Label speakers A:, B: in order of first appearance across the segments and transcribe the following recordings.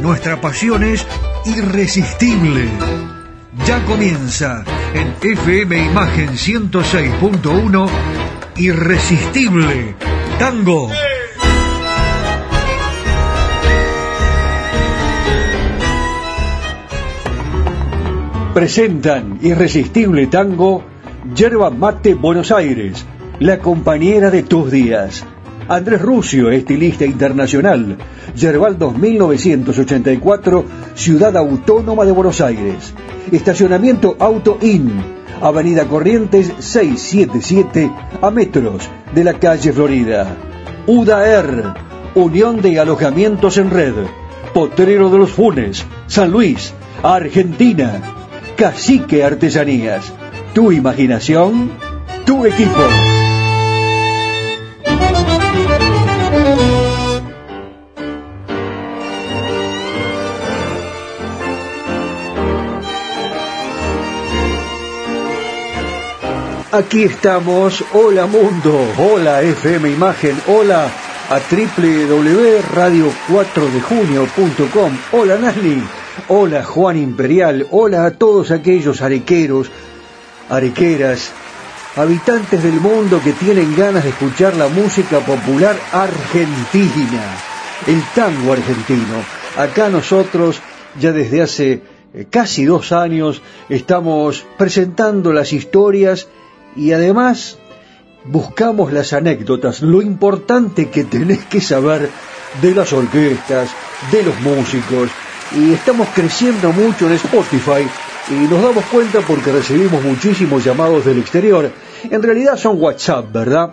A: nuestra pasión es irresistible. Ya comienza en FM Imagen 106.1 Irresistible Tango. Presentan Irresistible Tango Yerba Mate Buenos Aires, la compañera de tus días. Andrés Rusio, estilista internacional. Yerbaldos 1984, Ciudad Autónoma de Buenos Aires. Estacionamiento Auto In, Avenida Corrientes 677, a metros de la calle Florida. UDAER, Unión de Alojamientos en Red. Potrero de los Funes, San Luis, Argentina. Cacique Artesanías. Tu imaginación, tu equipo. Aquí estamos, hola mundo, hola FM Imagen, hola a www.radio4dejunio.com, hola Nasli, hola Juan Imperial, hola a todos aquellos arequeros, arequeras, habitantes del mundo que tienen ganas de escuchar la música popular argentina, el tango argentino. Acá nosotros, ya desde hace eh, casi dos años, estamos presentando las historias y además buscamos las anécdotas, lo importante que tenés que saber de las orquestas, de los músicos, y estamos creciendo mucho en Spotify y nos damos cuenta porque recibimos muchísimos llamados del exterior. En realidad son WhatsApp, ¿verdad?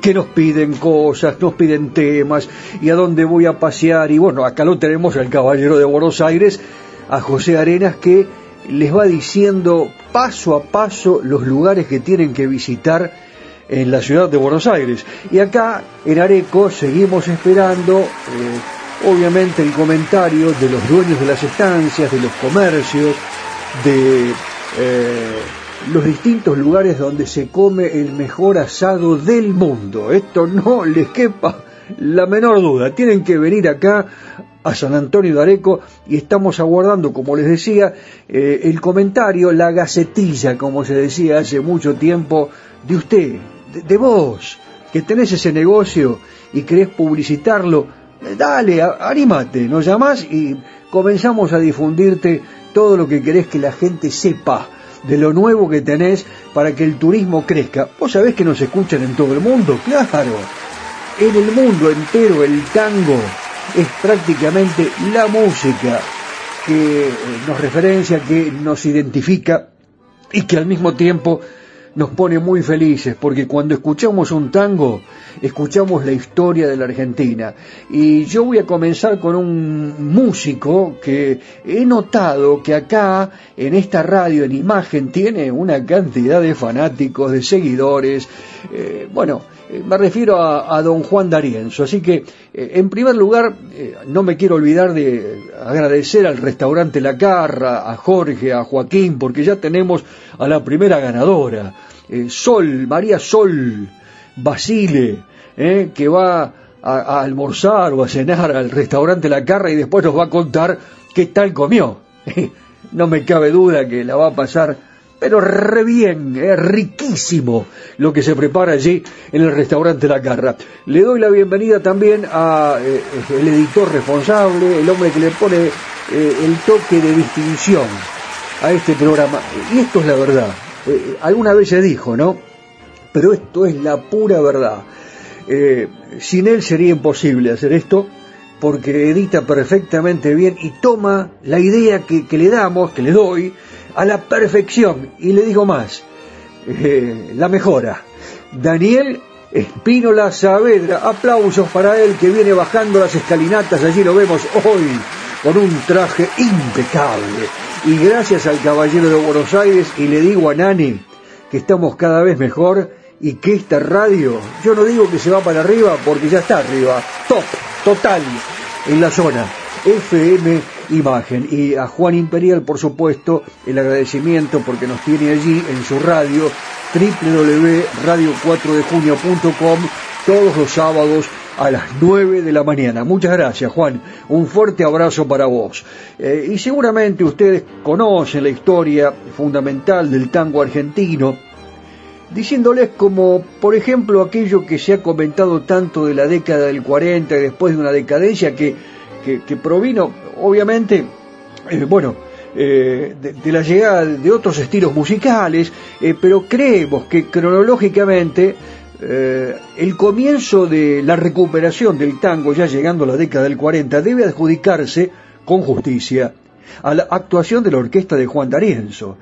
A: que nos piden cosas, nos piden temas, y a dónde voy a pasear, y bueno, acá lo tenemos el caballero de Buenos Aires, a José Arenas, que les va diciendo paso a paso los lugares que tienen que visitar en la ciudad de Buenos Aires. Y acá en Areco seguimos esperando, eh, obviamente, el comentario de los dueños de las estancias, de los comercios, de eh, los distintos lugares donde se come el mejor asado del mundo. Esto no les quepa la menor duda. Tienen que venir acá a San Antonio de Areco y estamos aguardando, como les decía, eh, el comentario, la gacetilla, como se decía hace mucho tiempo, de usted, de, vos, que tenés ese negocio y querés publicitarlo. Eh, dale, anímate, nos llamás y comenzamos a difundirte todo lo que querés que la gente sepa de lo nuevo que tenés para que el turismo crezca. Vos sabés que nos escuchan en todo el mundo, claro. En el mundo entero el tango es prácticamente la música que nos referencia, que nos identifica y que al mismo tiempo nos pone muy felices, porque cuando escuchamos un tango, escuchamos la historia de la Argentina. Y yo voy a comenzar con un músico que he notado que acá, en esta radio, en imagen, tiene una cantidad de fanáticos, de seguidores. Eh, bueno, me refiero a, don Juan D'Arienzo. Así que, eh, en primer lugar, eh, no me quiero olvidar de agradecer al restaurante La Carra, a Jorge, a Joaquín, porque ya tenemos a la primera ganadora, Sol, María Sol Basile, que va a, a, almorzar o a cenar al restaurante La Carra y después nos va a contar qué tal comió. no me cabe duda que la va a pasar pero re bien, es riquísimo lo que se prepara allí en el restaurante La Carra. Le doy la bienvenida también a eh, el editor responsable, el hombre que le pone eh, el toque de distinción a este programa. Y esto es la verdad. Eh, alguna vez se dijo, ¿no? Pero esto es la pura verdad. sin él sería imposible hacer esto porque edita perfectamente bien y toma la idea que le damos, que le doy, a la perfección. Y le digo más, eh, la mejora. Daniel Espínola Saavedra, aplausos para él que viene bajando las escalinatas, allí lo vemos hoy con un traje impecable. Y gracias al caballero de Buenos Aires, y le digo a Nani que estamos cada vez mejor y que esta radio, yo no digo que se va para arriba porque ya está arriba, top, total, en la zona. FM Imagen. Y a Juan Imperial, por supuesto, el agradecimiento porque nos tiene allí en su radio www.radio4dejunio.com todos los sábados a las 9 de la mañana. Muchas gracias, Juan. Un fuerte abrazo para vos. Eh, y seguramente ustedes conocen la historia fundamental del tango argentino, diciéndoles como, por ejemplo, aquello que se ha comentado tanto de la década del 40 y después de una decadencia que que, provino, obviamente, eh, bueno, eh, de, la llegada de otros estilos musicales, eh, pero creemos que cronológicamente el comienzo de la recuperación del tango, ya llegando a la década del 40, debe adjudicarse con justicia a la actuación de la orquesta de Juan D'Arienzo,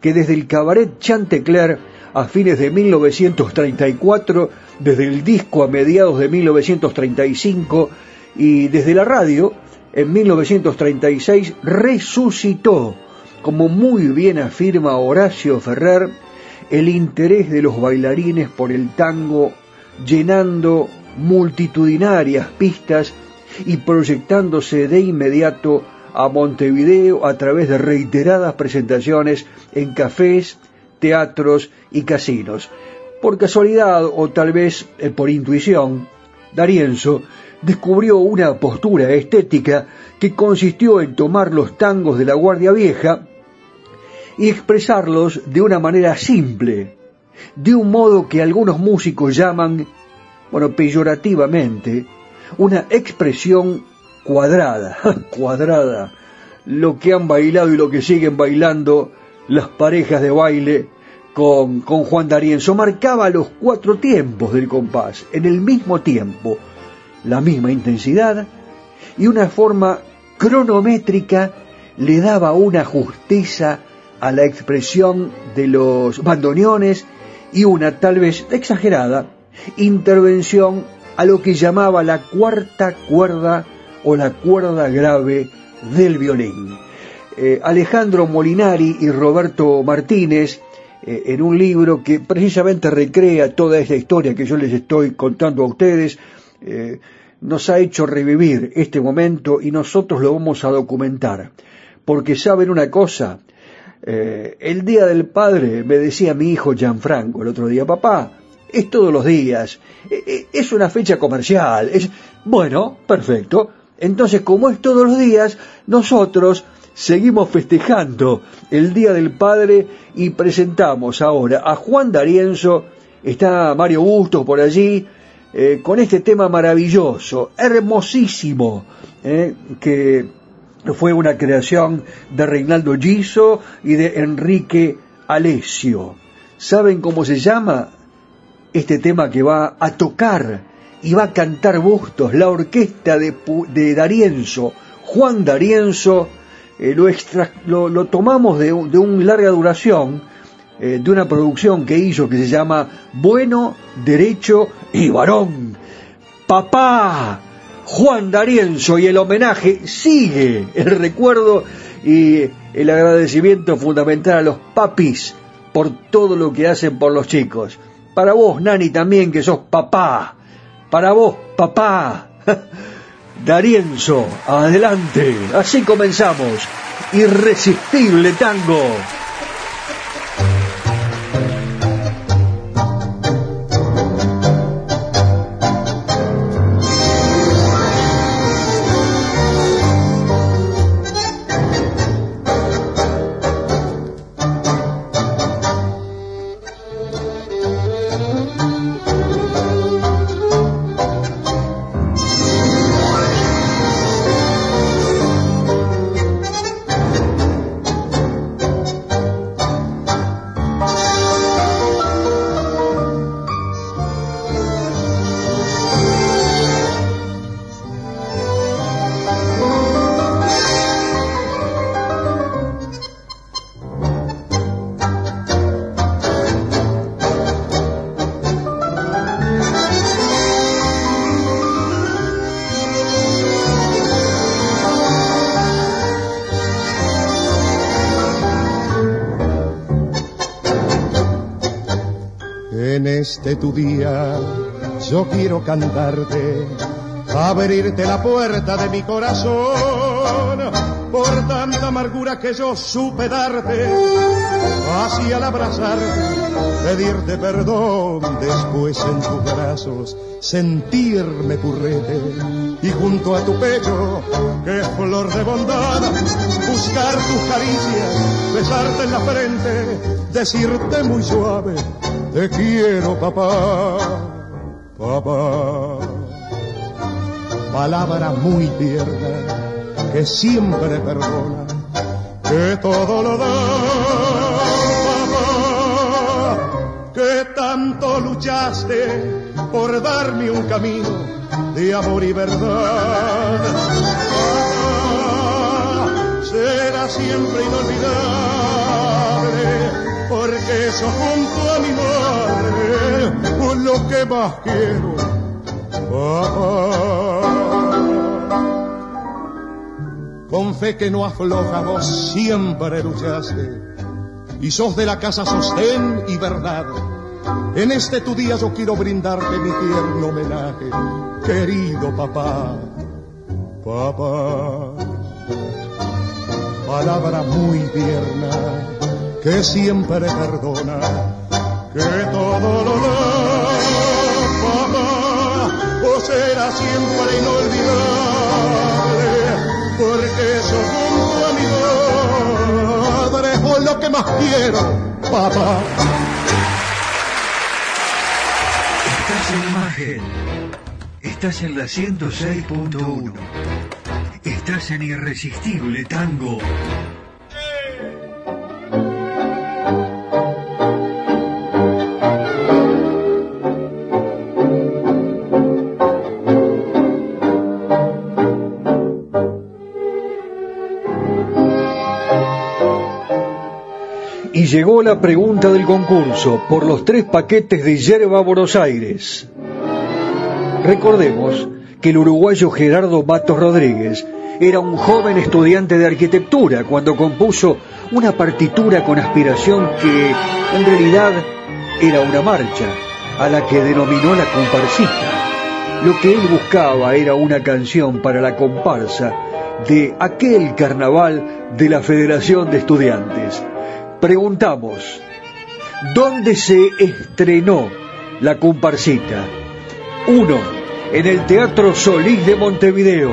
A: que desde el cabaret Chantecler a fines de 1934, desde el disco a mediados de 1935, y desde la radio, en 1936, resucitó, como muy bien afirma Horacio Ferrer, el interés de los bailarines por el tango, llenando multitudinarias pistas y proyectándose de inmediato a Montevideo a través de reiteradas presentaciones en cafés, teatros y casinos. Por casualidad o tal vez eh, por intuición, Darienzo descubrió una postura estética que consistió en tomar los tangos de la Guardia Vieja y expresarlos de una manera simple, de un modo que algunos músicos llaman, bueno, peyorativamente, una expresión cuadrada, cuadrada, lo que han bailado y lo que siguen bailando las parejas de baile con, con Juan D'Arienzo, marcaba los cuatro tiempos del compás, en el mismo tiempo, la misma intensidad y una forma cronométrica le daba una justeza a la expresión de los bandoneones y una tal vez exagerada intervención a lo que llamaba la cuarta cuerda o la cuerda grave del violín. Eh, Alejandro Molinari y Roberto Martínez, eh, en un libro que precisamente recrea toda esta historia que yo les estoy contando a ustedes, eh, nos ha hecho revivir este momento y nosotros lo vamos a documentar. Porque saben una cosa, eh, el Día del Padre, me decía mi hijo Gianfranco el otro día, papá, es todos los días, e, e, es una fecha comercial, es, bueno, perfecto. Entonces, como es todos los días, nosotros seguimos festejando el Día del Padre y presentamos ahora a Juan D'Arienzo, está Mario Bustos por allí, eh, con este tema maravilloso, hermosísimo, eh, que fue una creación de Reinaldo Giso y de Enrique Alesio. ¿Saben cómo se llama? Este tema que va a tocar y va a cantar Bustos, la orquesta de, de Darienzo, Juan Darienzo, eh, lo, lo, tomamos de, de larga duración, eh, de una producción que hizo que se llama Bueno, Derecho y Varón. Papá, Juan D'Arienzo y el homenaje sigue el recuerdo y el agradecimiento fundamental a los papis por todo lo que hacen por los chicos. Para vos, Nani, también que sos papá. Para vos, papá. D'Arienzo, adelante. Así comenzamos. Irresistible tango.
B: Este tu día yo quiero cantarte, abrirte la puerta de mi corazón por tanta amargura que yo supe darte, así al abrazarte pedirte perdón, después en tus brazos sentirme purrete y junto a tu pecho, que es flor de bondad, buscar tus caricias, besarte en la frente, decirte muy suave, te quiero papá, papá. Palabra muy tierna que siempre perdona, que todo lo da que tanto luchaste por darme un camino de amor y verdad. será siempre inolvidable, porque eso junto a mi madre, lo que más quiero, Con fe que no aflojamos, siempre luchaste y sos de la casa sostén y verdad. En este tu día yo quiero brindarte mi tierno homenaje, querido papá, papá. Palabra muy tierna que siempre perdona, que todo lo da, papá, o será siempre inolvidable, porque sos junto a mi lo que más quiero, papá.
A: Estás en imagen. Estás en la 106.1. Estás en Irresistible Tango. Llegó la pregunta del concurso por los tres paquetes de Yerba Buenos Aires. Recordemos que el uruguayo Gerardo Matos Rodríguez era un joven estudiante de arquitectura cuando compuso una partitura con aspiración que en realidad era una marcha a la que denominó la comparsita. Lo que él buscaba era una canción para la comparsa de aquel carnaval de la Federación de Estudiantes preguntamos, ¿dónde se estrenó la comparsita? Uno, en el Teatro Solís de Montevideo.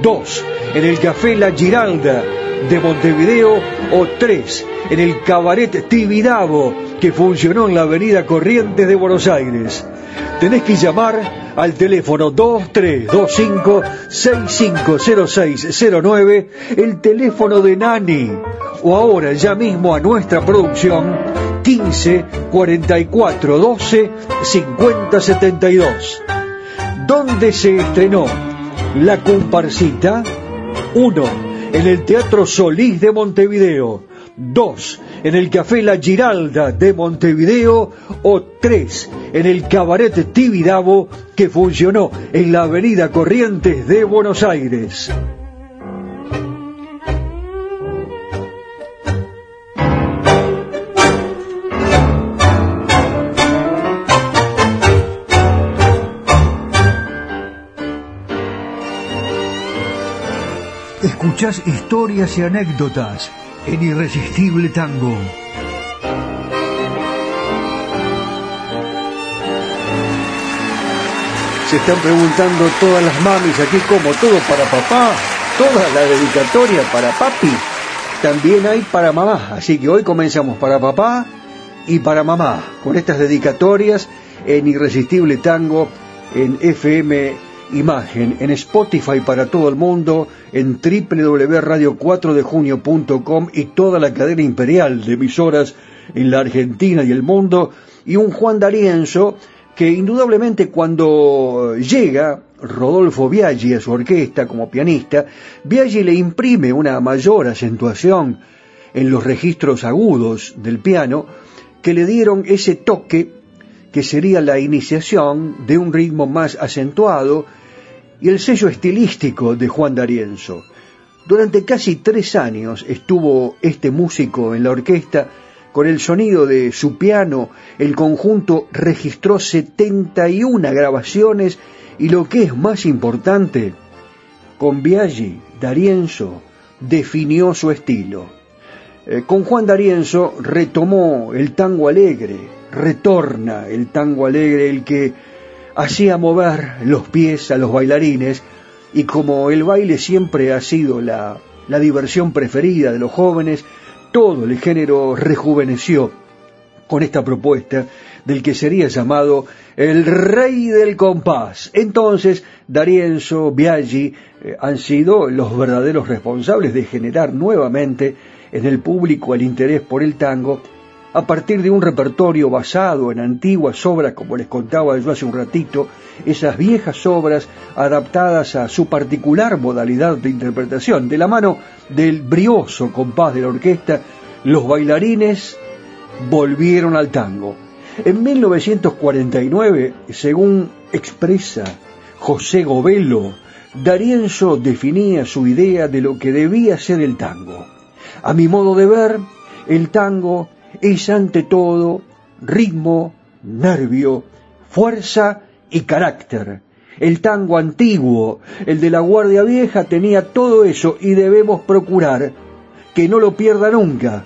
A: Dos, en el Café La Giralda de Montevideo. O tres, en el Cabaret Tibidabo, que funcionó en la Avenida Corrientes de Buenos Aires. Tenés que llamar al teléfono 2325-650609, el teléfono de Nani, o ahora ya mismo a nuestra producción 15 44 12 50 72. ¿Dónde se estrenó La Comparsita? 1. En el Teatro Solís de Montevideo. 2 en el Café La Giralda de Montevideo o 3 en el Cabaret Tibidabo que funcionó en la Avenida Corrientes de Buenos Aires. Escuchás historias y anécdotas en Irresistible Tango. Se están preguntando todas las mamis aquí como todo para papá, toda la dedicatoria para papi, también hay para mamá. Así que hoy comenzamos para papá y para mamá con estas dedicatorias en Irresistible Tango en FM imagen en Spotify para todo el mundo, en www.radio4dejunio.com y toda la cadena imperial de emisoras en la Argentina y el mundo, y un Juan D'Arienzo que indudablemente cuando llega Rodolfo Biaggi a su orquesta como pianista, Biaggi le imprime una mayor acentuación en los registros agudos del piano que le dieron ese toque que sería la iniciación de un ritmo más acentuado y el sello estilístico de Juan D'Arienzo. Durante casi tres años estuvo este músico en la orquesta Con el sonido de su piano, el conjunto registró 71 grabaciones y lo que es más importante, con Biaggi, D'Arienzo definió su estilo. Eh, con Juan D'Arienzo retomó el tango alegre, retorna el tango alegre, el que hacía mover los pies a los bailarines y como el baile siempre ha sido la, diversión preferida de los jóvenes, todo el género rejuveneció con esta propuesta del que sería llamado el rey del compás. Entonces, D'Arienzo, Biaggi eh, han sido los verdaderos responsables de generar nuevamente en el público el interés por el tango a partir de un repertorio basado en antiguas obras, como les contaba yo hace un ratito, esas viejas obras adaptadas a su particular modalidad de interpretación. De la mano del brioso compás de la orquesta, los bailarines volvieron al tango. En 1949, según expresa José Govelo, D'Arienzo definía su idea de lo que debía ser el tango. A mi modo de ver, el tango es ante todo ritmo, nervio, fuerza y carácter. El tango antiguo, el de la Guardia Vieja, tenía todo eso y debemos procurar que no lo pierda nunca.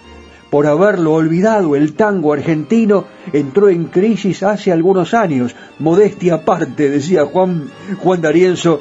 A: Por haberlo olvidado, el tango argentino entró en crisis hace algunos años. Modestia aparte, decía Juan, Juan D'Arienzo,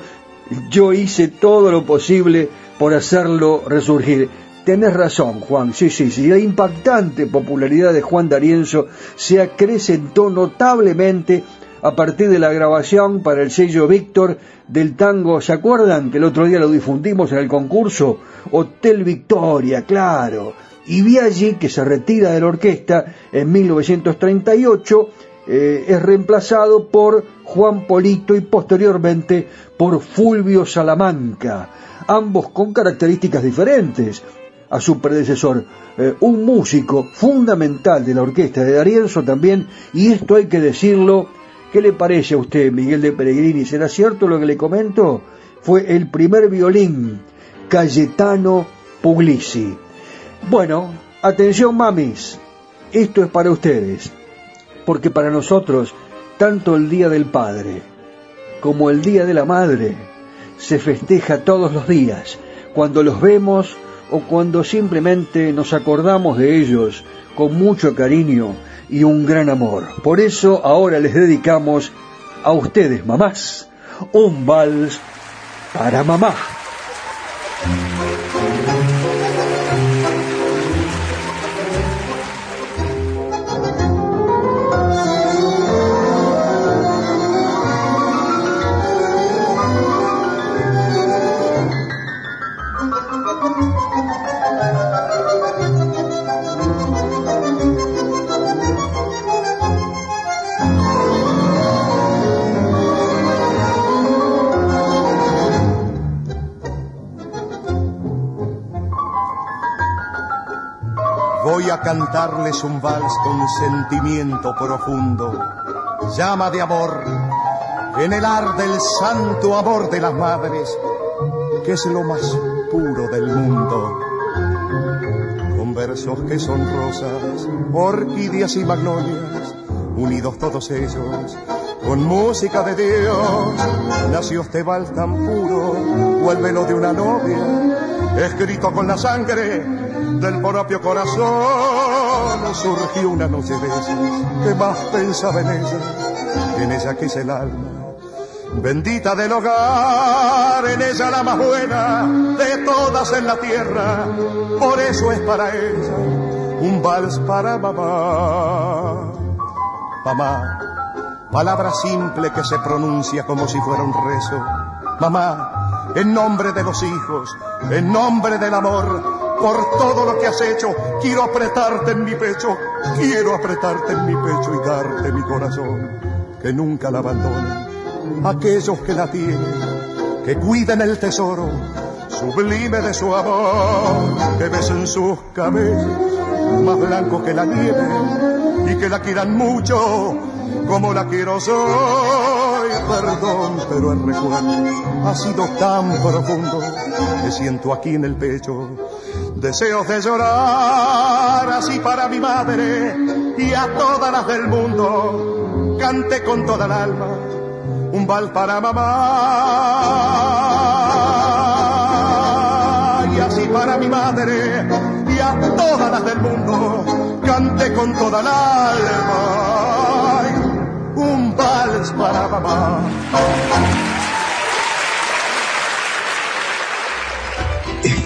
A: yo hice todo lo posible por hacerlo resurgir. Tenés razón, Juan, sí, sí, sí. La impactante popularidad de Juan D'Arienzo se acrecentó notablemente a partir de la grabación para el sello Víctor del tango, ¿se acuerdan que el otro día lo difundimos en el concurso? Hotel Victoria, claro. Y Biaggi, que se retira de la orquesta en 1938, eh, es reemplazado por Juan Polito y posteriormente por Fulvio Salamanca, ambos con características diferentes a su predecesor, eh, un músico fundamental de la orquesta de Darienzo también, y esto hay que decirlo, ¿qué le parece a usted, Miguel de Peregrini? ¿Será cierto lo que le comento? Fue el primer violín, Cayetano Puglisi. Bueno, atención mamis, esto es para ustedes, porque para nosotros, tanto el Día del Padre como el Día de la Madre se festeja todos los días, cuando los vemos o cuando simplemente nos acordamos de ellos con mucho cariño y un gran amor. Por eso ahora les dedicamos a ustedes, mamás, un vals para mamá.
B: Un vals con sentimiento profundo, llama de amor, en el ar del santo amor de las madres, que es lo más puro del mundo. Con versos que son rosas, orquídeas y magnolias, unidos todos ellos, con música de Dios, nació este vals tan puro, o el velo de una novia, escrito con la sangre del propio corazón surgió una noche de esas que más pensaba en ella, en ella que es el alma. Bendita del hogar, en ella la más buena de todas en la tierra, por eso es para ella un vals para mamá. Mamá, palabra simple que se pronuncia como si fuera un rezo. Mamá, en nombre de los hijos, en nombre del amor, por todo lo que has hecho. Quiero apretarte en mi pecho, quiero apretarte en mi pecho y darte mi corazón, que nunca la abandonen. Aquellos que la tienen, que cuiden el tesoro sublime de su amor, que besen sus cabellos más blancos que la nieve y que la quieran mucho como la quiero soy. Perdón, pero el recuerdo ha sido tan profundo que siento aquí en el pecho deseos de llorar así para mi madre y a todas las del mundo. Cante con toda el alma un bal para mamá. Y así para mi madre y a todas las del mundo. Cante con toda el alma un vals para mamá.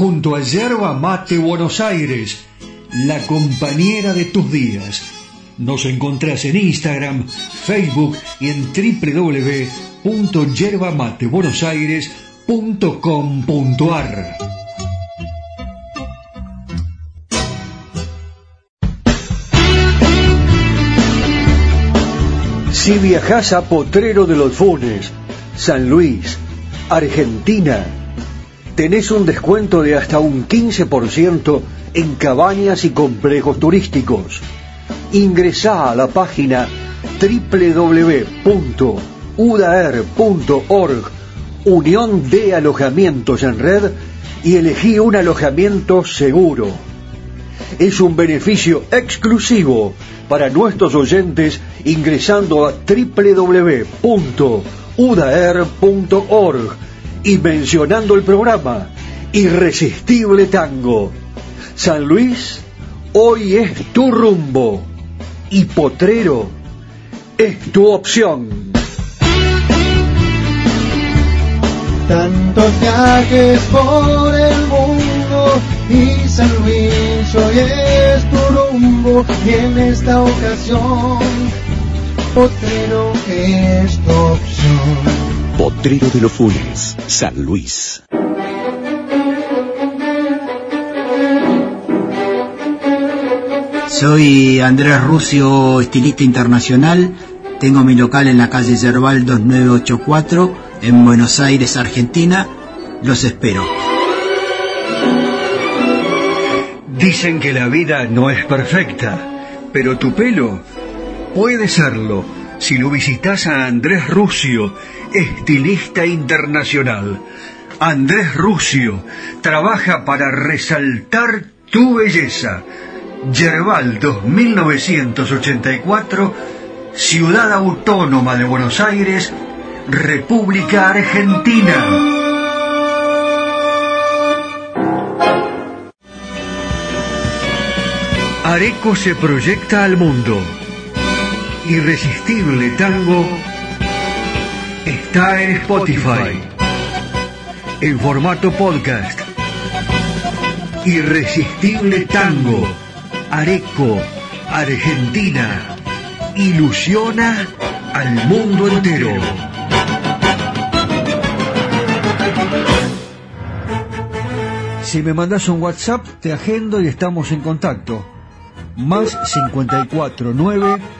A: junto a Yerba Mate Buenos Aires, la compañera de tus días. Nos encontrás en Instagram, Facebook y en www.yerbamatebuenosaires.com.ar. Si viajas a Potrero de los Funes, San Luis, Argentina, tenés un descuento de hasta un 15% en cabañas y complejos turísticos. Ingresá a la página www.udaer.org, Unión de Alojamientos en Red, y elegí un alojamiento seguro. Es un beneficio exclusivo para nuestros oyentes ingresando a www.udaer.org y mencionando el programa Irresistible Tango. San Luis, hoy es tu rumbo y Potrero es tu opción.
C: Tantos viajes por el mundo y San Luis hoy es tu rumbo y en esta ocasión Potrero es tu opción.
D: Potrero de los Funes, San Luis.
E: Soy Andrés Rucio, estilista internacional. Tengo mi local en la calle Yerbal 2984 en Buenos Aires, Argentina. Los espero.
A: Dicen que la vida no es perfecta, pero tu pelo puede serlo si lo visitas a Andrés Rucio, estilista internacional. Andrés Rucio trabaja para resaltar tu belleza. Yerbal 2984, Ciudad Autónoma de Buenos Aires, República Argentina. Areco se proyecta al mundo. Irresistible Tango está en Spotify, en formato podcast. Irresistible Tango, Areco, Argentina, ilusiona al mundo entero. Si me mandas un WhatsApp, te agendo y estamos en contacto. Más 54 9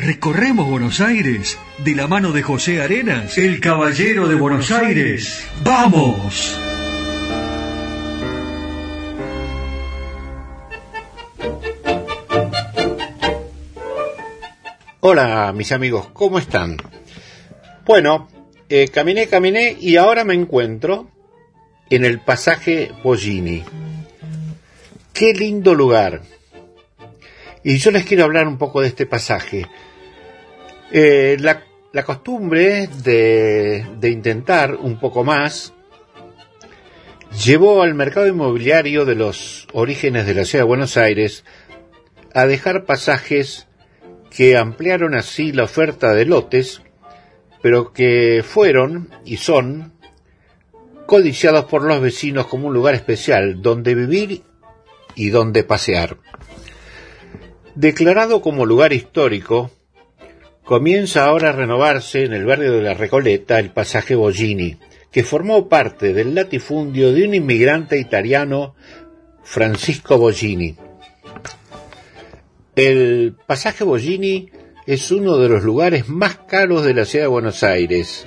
A: recorremos Buenos Aires de la mano de José Arenas, el caballero de Buenos Aires. ¡Vamos!
F: Hola mis amigos, ¿cómo están? Bueno, eh, caminé, caminé y ahora me encuentro en el pasaje Pollini. Qué lindo lugar. Y yo les quiero hablar un poco de este pasaje. Eh, la, costumbre de, de intentar un poco más llevó al mercado inmobiliario de los orígenes de la ciudad de Buenos Aires a dejar pasajes que ampliaron así la oferta de lotes, pero que fueron y son codiciados por los vecinos como un lugar especial donde vivir y donde pasear. Declarado como lugar histórico, comienza ahora a renovarse en el barrio de la Recoleta el pasaje Bollini, que formó parte del latifundio de un inmigrante italiano, Francisco Bollini. El pasaje Bollini es uno de los lugares más caros de la ciudad de Buenos Aires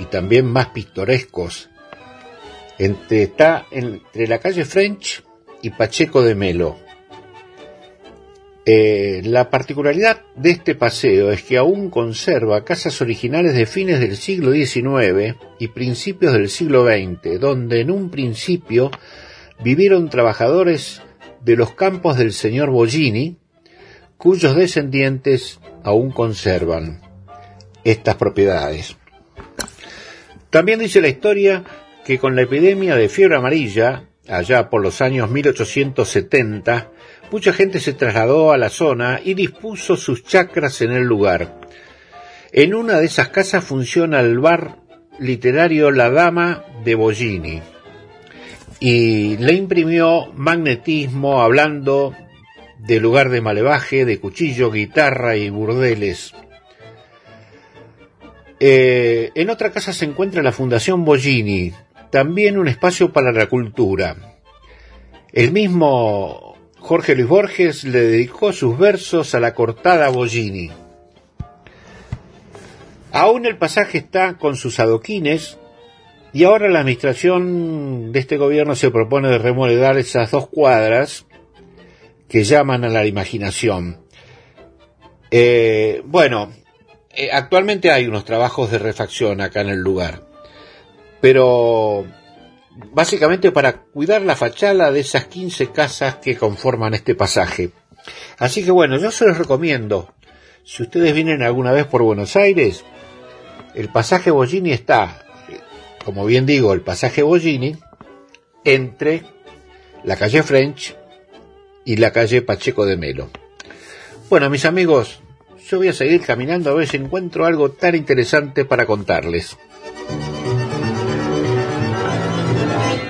F: y también más pintorescos. Entre, está entre la calle French y Pacheco de Melo. Eh, la particularidad de este paseo es que aún conserva casas originales de fines del siglo XIX y principios del siglo XX, donde en un principio vivieron trabajadores de los campos del señor Bollini, cuyos descendientes aún conservan estas propiedades. También dice la historia que con la epidemia de fiebre amarilla, allá por los años 1870, mucha gente se trasladó a la zona y dispuso sus chacras en el lugar. En una de esas casas funciona el bar literario La Dama de Bollini y le imprimió magnetismo hablando de lugar de malevaje, de cuchillo, guitarra y burdeles. Eh, en otra casa se encuentra la Fundación Bollini, también un espacio para la cultura. El mismo Jorge Luis Borges le dedicó sus versos a la cortada Bollini. Aún el pasaje está con sus adoquines y ahora la administración de este gobierno se propone de remodelar esas dos cuadras que llaman a la imaginación. Eh, bueno, eh, actualmente hay unos trabajos de refacción acá en el lugar, pero básicamente para cuidar la fachada de esas 15 casas que conforman este pasaje. Así que bueno, yo se los recomiendo. Si ustedes vienen alguna vez por Buenos Aires, el pasaje Bollini está, como bien digo, el pasaje Bollini, entre la calle French y la calle Pacheco de Melo. Bueno, mis amigos, yo voy a seguir caminando a ver si encuentro algo tan interesante para contarles.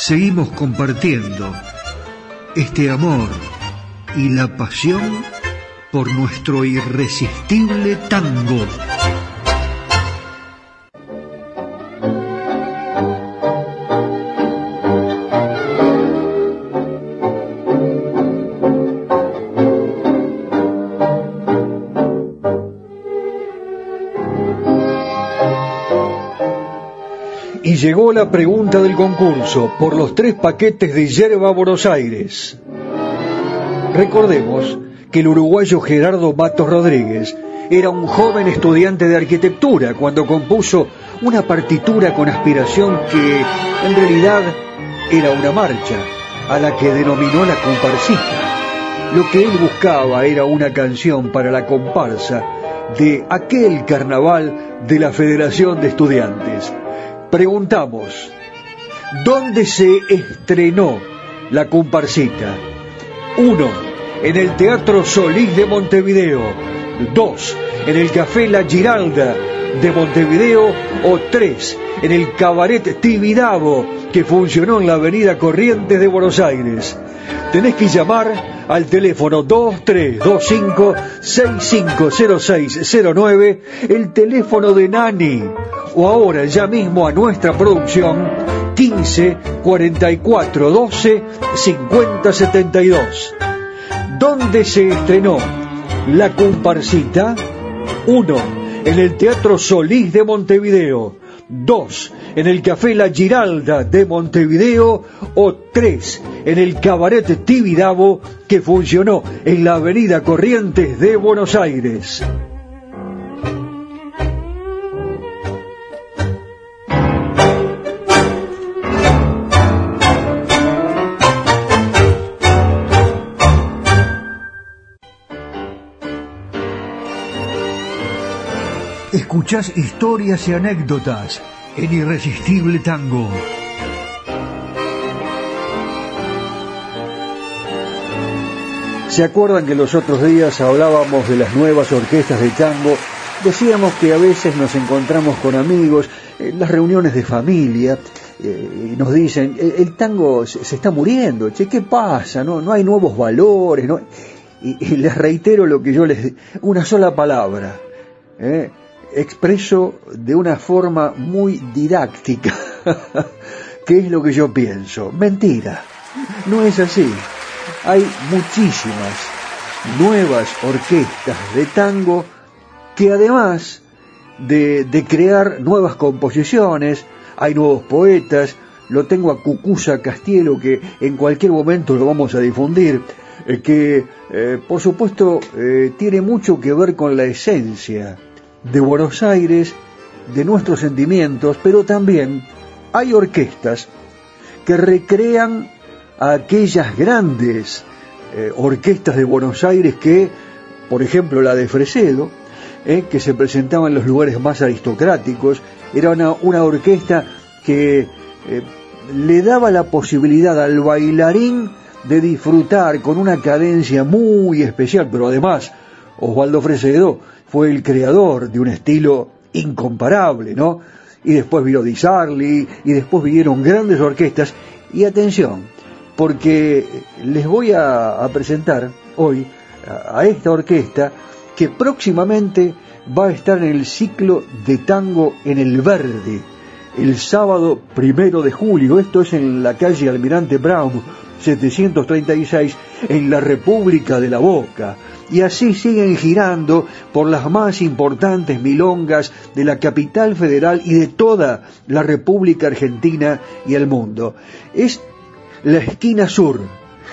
A: Seguimos compartiendo este amor y la pasión por nuestro irresistible tango. Llegó la pregunta del concurso por los tres paquetes de yerba Buenos Aires. Recordemos que el uruguayo Gerardo Matos Rodríguez era un joven estudiante de arquitectura cuando compuso una partitura con aspiración que en realidad era una marcha, a la que denominó la comparsita. Lo que él buscaba era una canción para la comparsa de aquel carnaval de la Federación de Estudiantes. Preguntamos, ¿Dónde se estrenó la comparsita? 1. En el Teatro Solís de Montevideo. 2. En el Café La Giralda de Montevideo. O 3. En el Cabaret Tibidabo que funcionó en la Avenida Corrientes de Buenos Aires. Tenés que llamar al teléfono 2325-650609, el teléfono de Nani, o ahora ya mismo a nuestra producción 15 44 12 50 72. ¿Dónde se estrenó la comparsita? 1. En el Teatro Solís de Montevideo. 2 en el Café La Giralda de Montevideo o 3 en el Cabaret Tibidabo que funcionó en la Avenida Corrientes de Buenos Aires. Escuchás historias y anécdotas en Irresistible Tango. ¿Se acuerdan que los otros días hablábamos de las nuevas orquestas de tango? Decíamos que a veces nos encontramos con amigos en las reuniones de familia eh, y nos dicen, el, tango se, está muriendo, che, ¿qué pasa? No, no hay nuevos valores, no... y, les reitero lo que yo les... una sola palabra, ¿eh? Expreso de una forma muy didáctica qué es lo que yo pienso. Mentira, no es así. Hay muchísimas nuevas orquestas de tango que además de, crear nuevas composiciones, hay nuevos poetas, lo tengo a Cucusa Castielo que en cualquier momento lo vamos a difundir, eh, que eh, por supuesto eh, tiene mucho que ver con la esencia de Buenos Aires, de nuestros sentimientos, pero también hay orquestas que recrean a aquellas grandes eh, orquestas de Buenos Aires que, por ejemplo, la de Fresedo, eh, que se presentaba en los lugares más aristocráticos, era una, orquesta que eh, le daba la posibilidad al bailarín de disfrutar con una cadencia muy especial, pero además Osvaldo Fresedo fue el creador de un estilo incomparable, ¿no? Y después vino Di Sarli, y después vinieron grandes orquestas, y atención, porque les voy a, presentar hoy a, esta orquesta que próximamente va a estar en el ciclo de tango en el Verde, el sábado primero de julio, esto es en la calle Almirante Brown, 736, en la República de la Boca. Y así siguen girando por las más importantes milongas de la capital federal y de toda la República Argentina y el mundo. Es la esquina sur,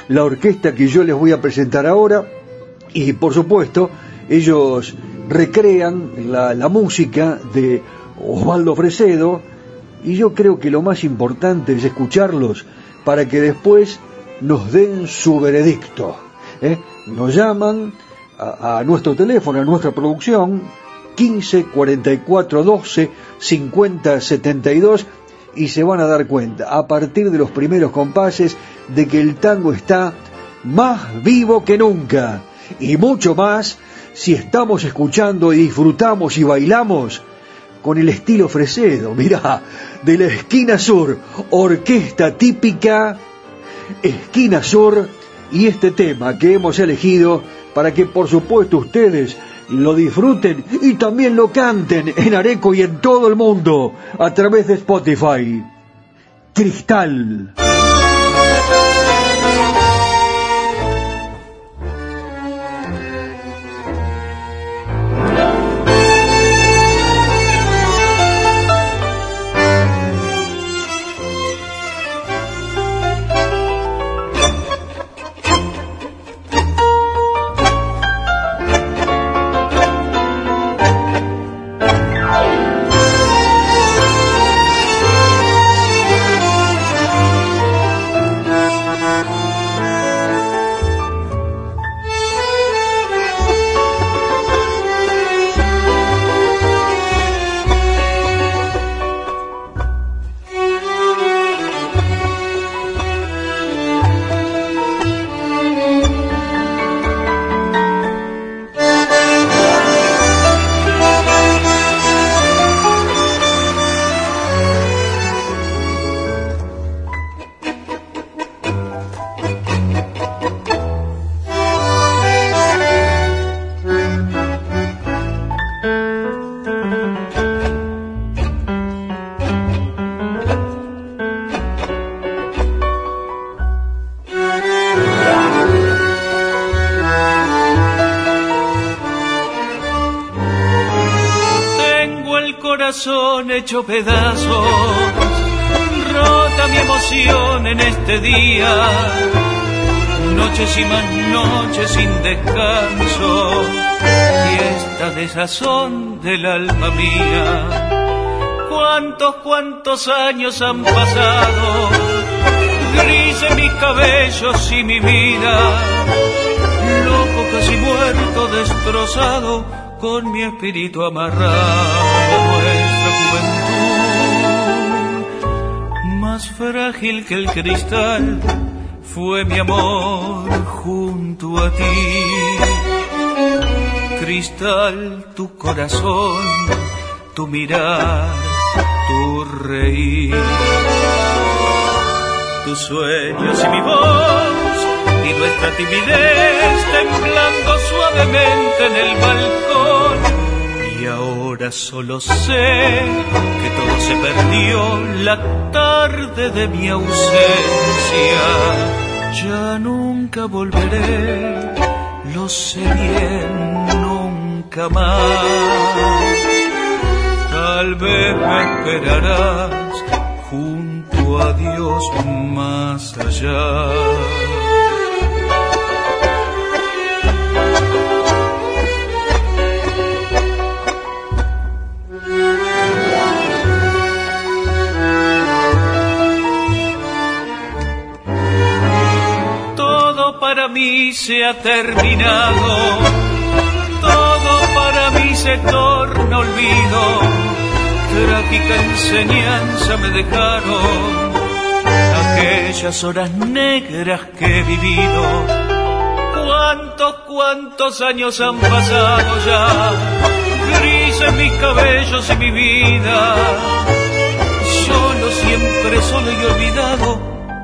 A: la orquesta que yo les voy a presentar ahora. Y por supuesto ellos recrean la, música de Osvaldo Fresedo. Y yo creo que lo más importante es escucharlos para que después nos den su veredicto. ¿eh? Nos llaman a, nuestro teléfono, a nuestra producción, 15 44 12 50 72 y se van a dar cuenta a partir de los primeros compases de que el tango está más vivo que nunca y mucho más si estamos escuchando y disfrutamos y bailamos con el estilo fresedo, mirá, de la esquina sur, orquesta típica, esquina sur y este tema que hemos elegido para que por supuesto ustedes lo disfruten y también lo canten en Areco y en todo el mundo a través de Spotify. Cristal.
G: Hecho pedazos, rota mi emoción en este día, noches y más noches sin descanso, y esta desazón del alma mía. Cuántos, cuántos años han pasado, grises mis cabellos y mi vida, loco casi muerto, destrozado con mi espíritu amarrado frágil que el cristal fue mi amor junto a ti. Cristal, tu corazón, tu mirar, tu reír, tus sueños y mi voz y nuestra timidez temblando suavemente en el balcón. Ahora solo sé que todo se perdió la tarde de mi ausencia. Ya nunca volveré, lo sé bien, nunca más. Tal vez me esperarás junto a Dios más allá. Para mí se ha terminado, todo para mí se torna olvido, trágica enseñanza me dejaron. Aquellas horas negras que he vivido. Cuántos, cuántos años han pasado ya, grises mis cabellos y mi vida, solo siempre solo y olvidado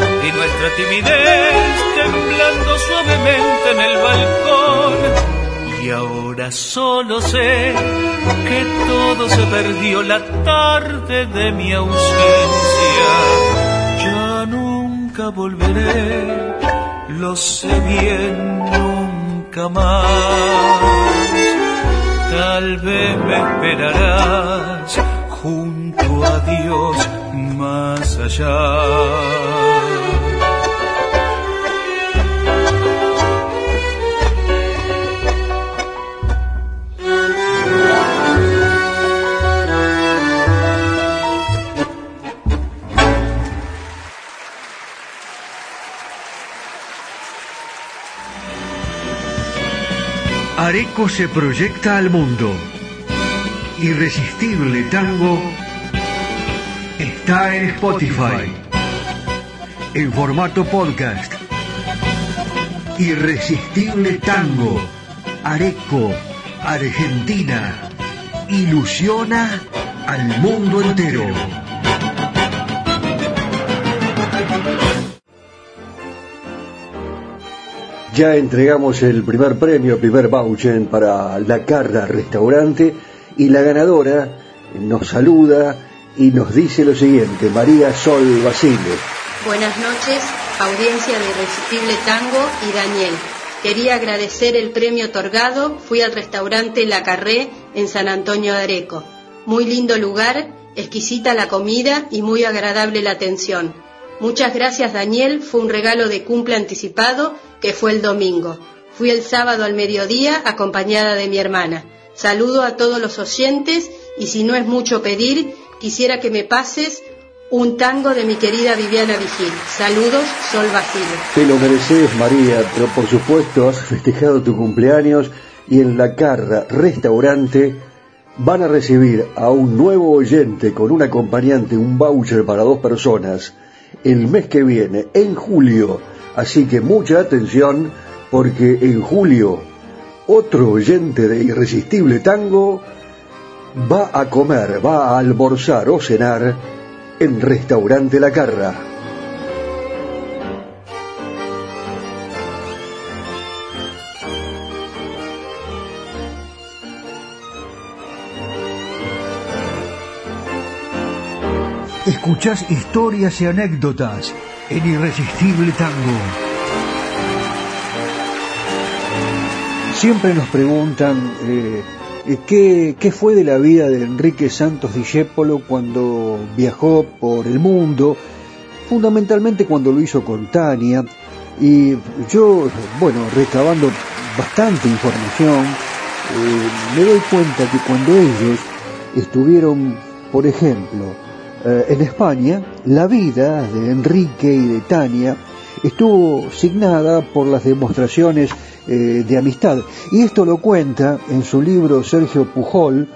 G: y nuestra timidez temblando suavemente en el balcón. Y ahora solo sé que todo se perdió la tarde de mi ausencia. Ya nunca volveré, lo sé bien, nunca más. Tal vez me esperarás junto a Dios más allá.
A: Areco se proyecta al mundo. Irresistible Tango está en Spotify en formato podcast. Irresistible Tango, Areco, Argentina, ilusiona al mundo entero. Ya entregamos el primer premio, primer voucher para La Carra Restaurante y la ganadora nos saluda y nos dice lo siguiente, María Sol Basile.
H: Buenas noches, audiencia de Irresistible Tango y Daniel. Quería agradecer el premio otorgado, fui al restaurante La Carré en San Antonio de Areco. Muy lindo lugar, exquisita la comida y muy agradable la atención. Muchas gracias Daniel, fue un regalo de cumple anticipado que fue el domingo. Fui el sábado al mediodía acompañada de mi hermana. Saludo a todos los oyentes y si no es mucho pedir, quisiera que me pases un tango de mi querida Viviana Vigil. Saludos, Sol Basile.
A: Te lo mereces, María, pero por supuesto has festejado tu cumpleaños y en la Carra Restaurante van a recibir a un nuevo oyente con un acompañante, un voucher para dos personas el mes que viene, en julio. Así que mucha atención porque en julio otro oyente de Irresistible Tango va a comer, va a almorzar o cenar en Restaurante La Carra. Escuchás historias y anécdotas en Irresistible Tango. Siempre nos preguntan eh, ¿qué, ¿qué, fue de la vida de Enrique Santos Discépolo cuando viajó por el mundo, fundamentalmente cuando lo hizo con Tania. Y yo, bueno, recabando bastante información, eh, me doy cuenta que cuando ellos estuvieron, por ejemplo, eh, en España, la vida de Enrique y de Tania estuvo signada por las demostraciones eh, de amistad. Y esto lo cuenta en su libro Sergio Pujol,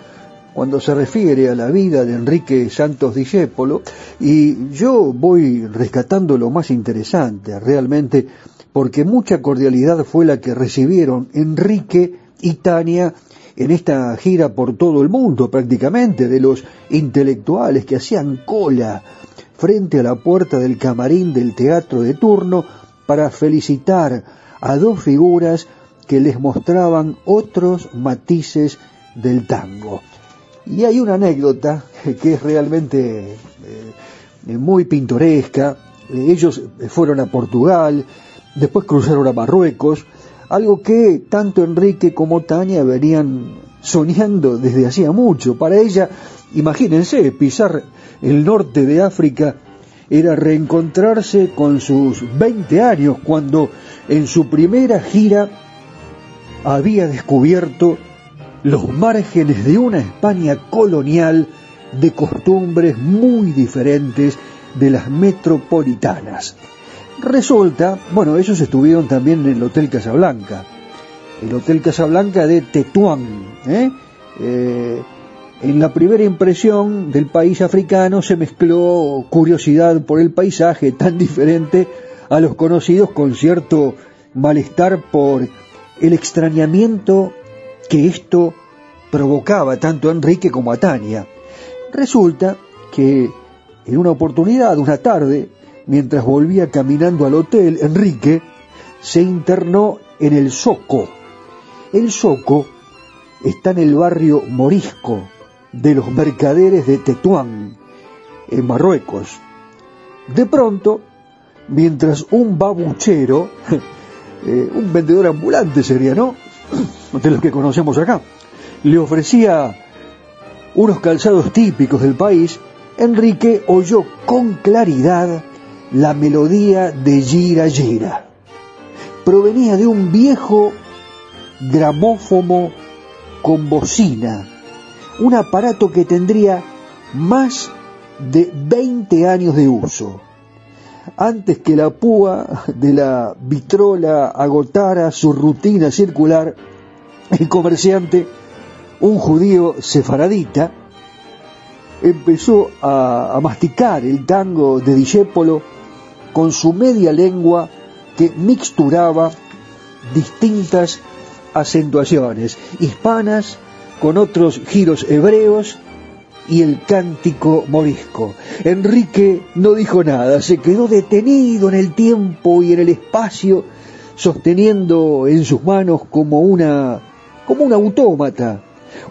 A: cuando se refiere a la vida de Enrique Santos Discépolo, y yo voy rescatando lo más interesante, realmente, porque mucha cordialidad fue la que recibieron Enrique y Tania en esta gira por todo el mundo prácticamente, de los intelectuales que hacían cola frente a la puerta del camarín del teatro de turno para felicitar a dos figuras que les mostraban otros matices del tango. Y hay una anécdota que es realmente eh, muy pintoresca. Ellos fueron a Portugal, después cruzaron a Marruecos, algo que tanto Enrique como Tania venían soñando desde hacía mucho. Para ella, imagínense, pisar el norte de África era reencontrarse con sus 20 años cuando en su primera gira había descubierto los márgenes de una España colonial de costumbres muy diferentes de las metropolitanas. Resulta, bueno, ellos estuvieron también en el Hotel Casablanca, el Hotel Casablanca de Tetuán. ¿eh? Eh, en la primera impresión del país africano se mezcló curiosidad por el paisaje tan diferente a los conocidos con cierto malestar por el extrañamiento que esto provocaba tanto a Enrique como a Tania. Resulta que en una oportunidad, una tarde, mientras volvía caminando al hotel, Enrique se internó en el Soco. El Soco está en el barrio morisco de los mercaderes de Tetuán, en Marruecos. De pronto, mientras un babuchero, eh, un vendedor ambulante sería, ¿no? De los que conocemos acá, le ofrecía unos calzados típicos del país, Enrique oyó con claridad la melodía de Gira Gira. Provenía de un viejo gramófono con bocina, un aparato que tendría más de 20 años de uso. Antes que la púa de la vitrola agotara su rutina circular, el comerciante, un judío sefaradita, empezó a, masticar el tango de Discépolo con su media lengua que mixturaba distintas acentuaciones hispanas con otros giros hebreos y el cántico morisco. Enrique no dijo nada, se quedó detenido en el tiempo y en el espacio, sosteniendo en sus manos como una como un autómata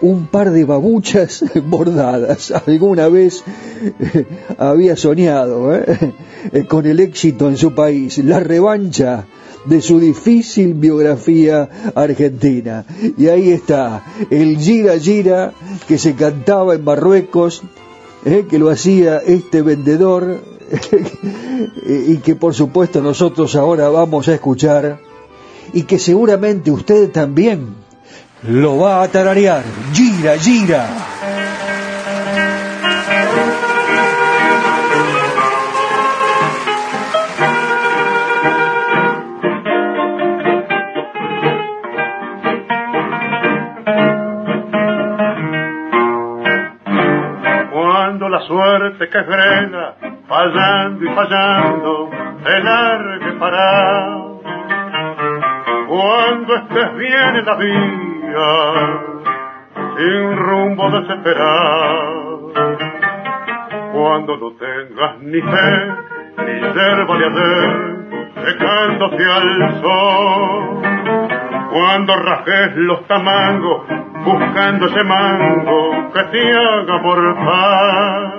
A: un par de babuchas bordadas. Alguna vez eh, había soñado eh, con el éxito en su país, la revancha de su difícil biografía argentina. Y ahí está, el gira gira que se cantaba en Marruecos, que lo hacía este vendedor y que por supuesto nosotros ahora vamos a escuchar y que seguramente usted también lo va a tararear. Gira, gira.
I: Suerte que frena, fallando y fallando, el largue para. Cuando estés bien en la vida, sin rumbo desesperado. Cuando no tengas ni fe, ni yerba de hacer, secándose al sol. Cuando rajes los tamangos, buscando ese mango que te haga por paz.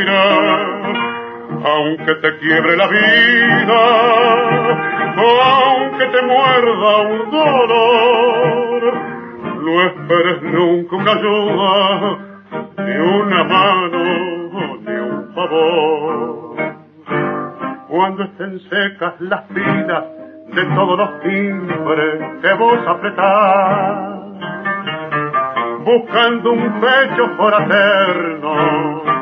I: aunque te quiebre la vida, aunque te muerda un dolor, no esperes nunca una ayuda, ni una mano, ni un favor. Cuando estén secas las vidas de todos los timbres que vos apretás, buscando un pecho fraterno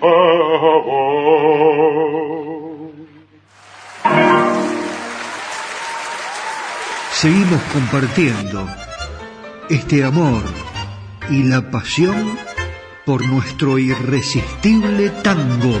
I: favor.
A: Seguimos compartiendo este amor y la pasión por nuestro irresistible tango.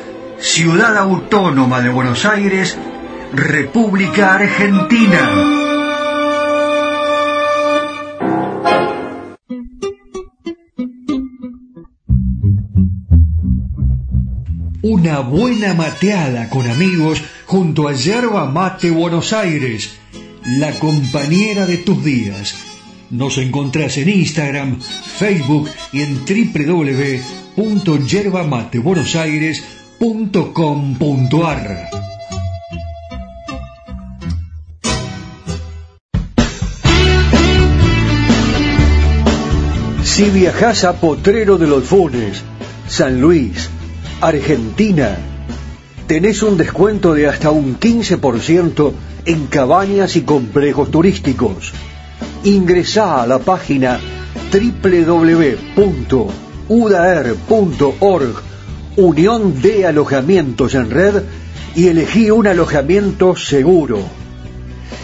A: Ciudad Autónoma de Buenos Aires, República Argentina. Una buena mateada con amigos junto a Yerba Mate Buenos Aires, la compañera de tus días. Nos encontrás en Instagram, Facebook y en www.yerbamatebuenosaires.com.ar. Si viajas a Potrero de los Funes, San Luis, Argentina, tenés un descuento de hasta un 15% en cabañas y complejos turísticos. Ingresá a la página www.udaer.org, Unión de Alojamientos en Red, y elegí un alojamiento seguro.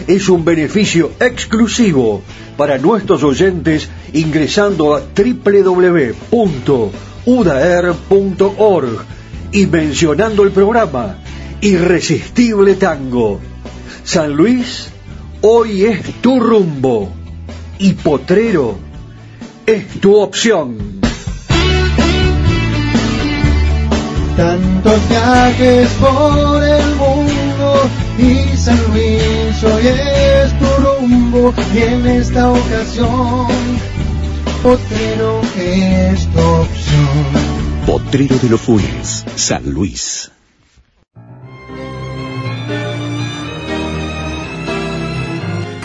A: Es un beneficio exclusivo para nuestros oyentes ingresando a www.udaer.org y mencionando el programa Irresistible Tango. San Luis, hoy es tu rumbo y Potrero es tu opción.
C: Tantos viajes por el mundo y San Luis hoy es tu rumbo y en esta ocasión Potrero es tu opción.
J: Potrero de los Funes, San Luis.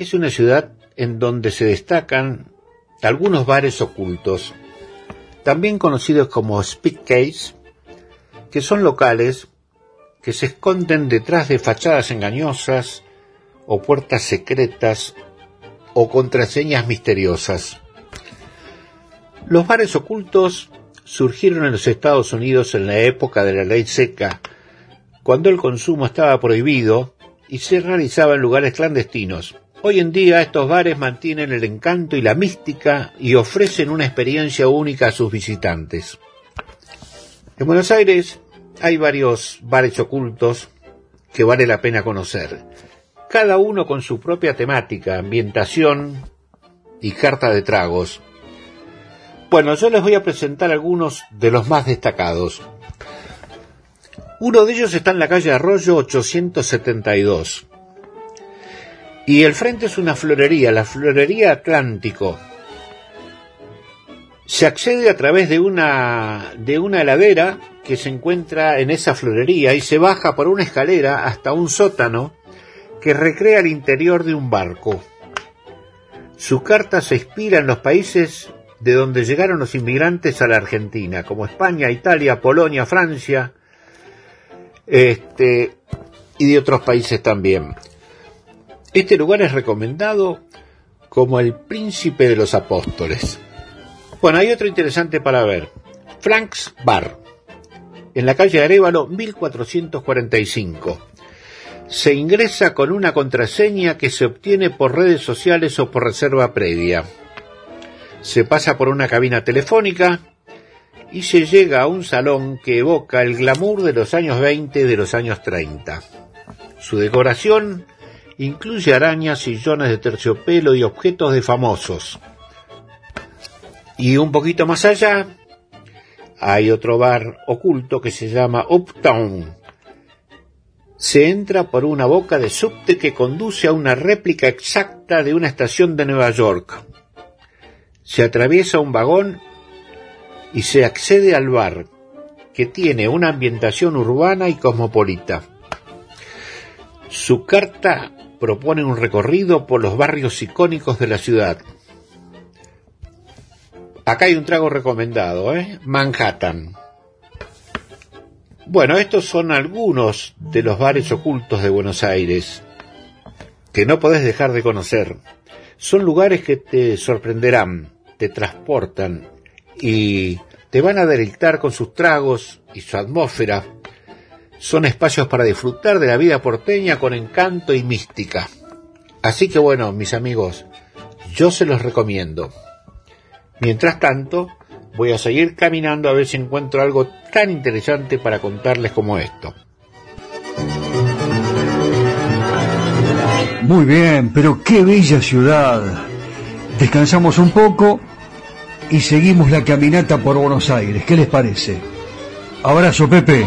F: es una ciudad en donde se destacan algunos bares ocultos, también conocidos como speedcase, que son locales que se esconden detrás de fachadas engañosas o puertas secretas o contraseñas misteriosas. Los bares ocultos surgieron en los Estados Unidos en la época de la ley seca, cuando el consumo estaba prohibido y se realizaba en lugares clandestinos. Hoy en día estos bares mantienen el encanto y la mística y ofrecen una experiencia única a sus visitantes. En Buenos Aires hay varios bares ocultos que vale la pena conocer, cada uno con su propia temática, ambientación y carta de tragos. Bueno, yo les voy a presentar algunos de los más destacados. Uno de ellos está en la calle Arroyo 872 y el frente es una florería, la florería Atlántico. Se accede a través de una, de una heladera que se encuentra en esa florería y se baja por una escalera hasta un sótano que recrea el interior de un barco. Su carta se inspira en los países de donde llegaron los inmigrantes a la Argentina, como España, Italia, Polonia, Francia, este, y de otros países también. Este lugar es recomendado como el príncipe de los apóstoles. Bueno, hay otro interesante para ver. Frank's Bar, en la calle Arevalo 1445. Se ingresa con una contraseña que se obtiene por redes sociales o por reserva previa. Se pasa por una cabina telefónica y se llega a un salón que evoca el glamour de los años 20 y de los años 30. Su decoración incluye arañas, sillones de terciopelo y objetos de famosos. Y un poquito más allá hay otro bar oculto que se llama Uptown. Se entra por una boca de subte que conduce a una réplica exacta de una estación de Nueva York. Se atraviesa un vagón y se accede al bar, que tiene una ambientación urbana y cosmopolita. Su carta propone un recorrido por los barrios icónicos de la ciudad. Acá hay un trago recomendado, ¿eh? Manhattan. Bueno, estos son algunos de los bares ocultos de Buenos Aires que no podés dejar de conocer. Son lugares que te sorprenderán, te transportan y te van a deleitar con sus tragos y su atmósfera son espacios para disfrutar de la vida porteña con encanto y mística. Así que bueno, mis amigos, yo se los recomiendo. Mientras tanto, voy a seguir caminando a ver si encuentro algo tan interesante para contarles como esto.
A: Muy bien, pero qué bella ciudad. Descansamos un poco y seguimos la caminata por Buenos Aires. ¿Qué les parece? Abrazo, Pepe.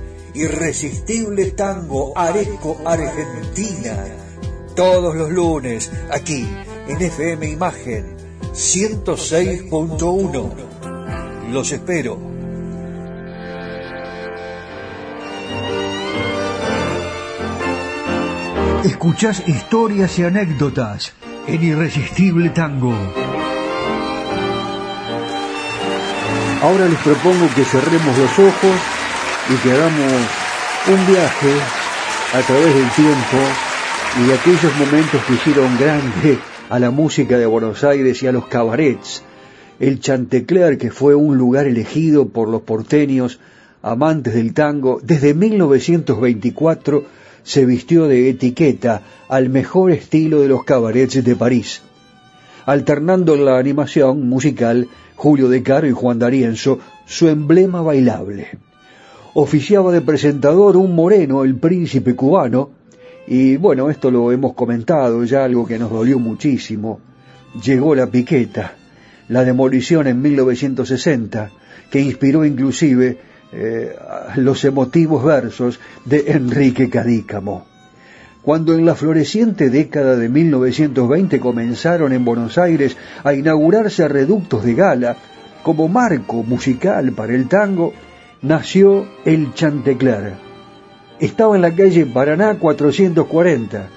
A: Irresistible Tango Areco Argentina. Todos los lunes, aquí, en FM Imagen 106.1. Los espero. Escuchás historias y anécdotas en Irresistible Tango. Ahora les propongo que cerremos los ojos y que hagamos un viaje a través del tiempo y de aquellos momentos que hicieron grande a la música de Buenos Aires y a los cabarets. El Chantecler, que fue un lugar elegido por los porteños amantes del tango, desde 1924 se vistió de etiqueta al mejor estilo de los cabarets de París. Alternando la animación musical, Julio De Caro y Juan D'Arienzo, su emblema bailable oficiaba de presentador un moreno, el príncipe cubano, y bueno, esto lo hemos comentado, ya algo que nos dolió muchísimo. Llegó la piqueta, la demolición en 1960, que inspiró inclusive eh, los emotivos versos de Enrique Cadícamo. Cuando en la floreciente década de 1920 comenzaron en Buenos Aires a inaugurarse reductos de gala como marco musical para el tango, nació el Chantecler. Estaba en la calle Paraná 440.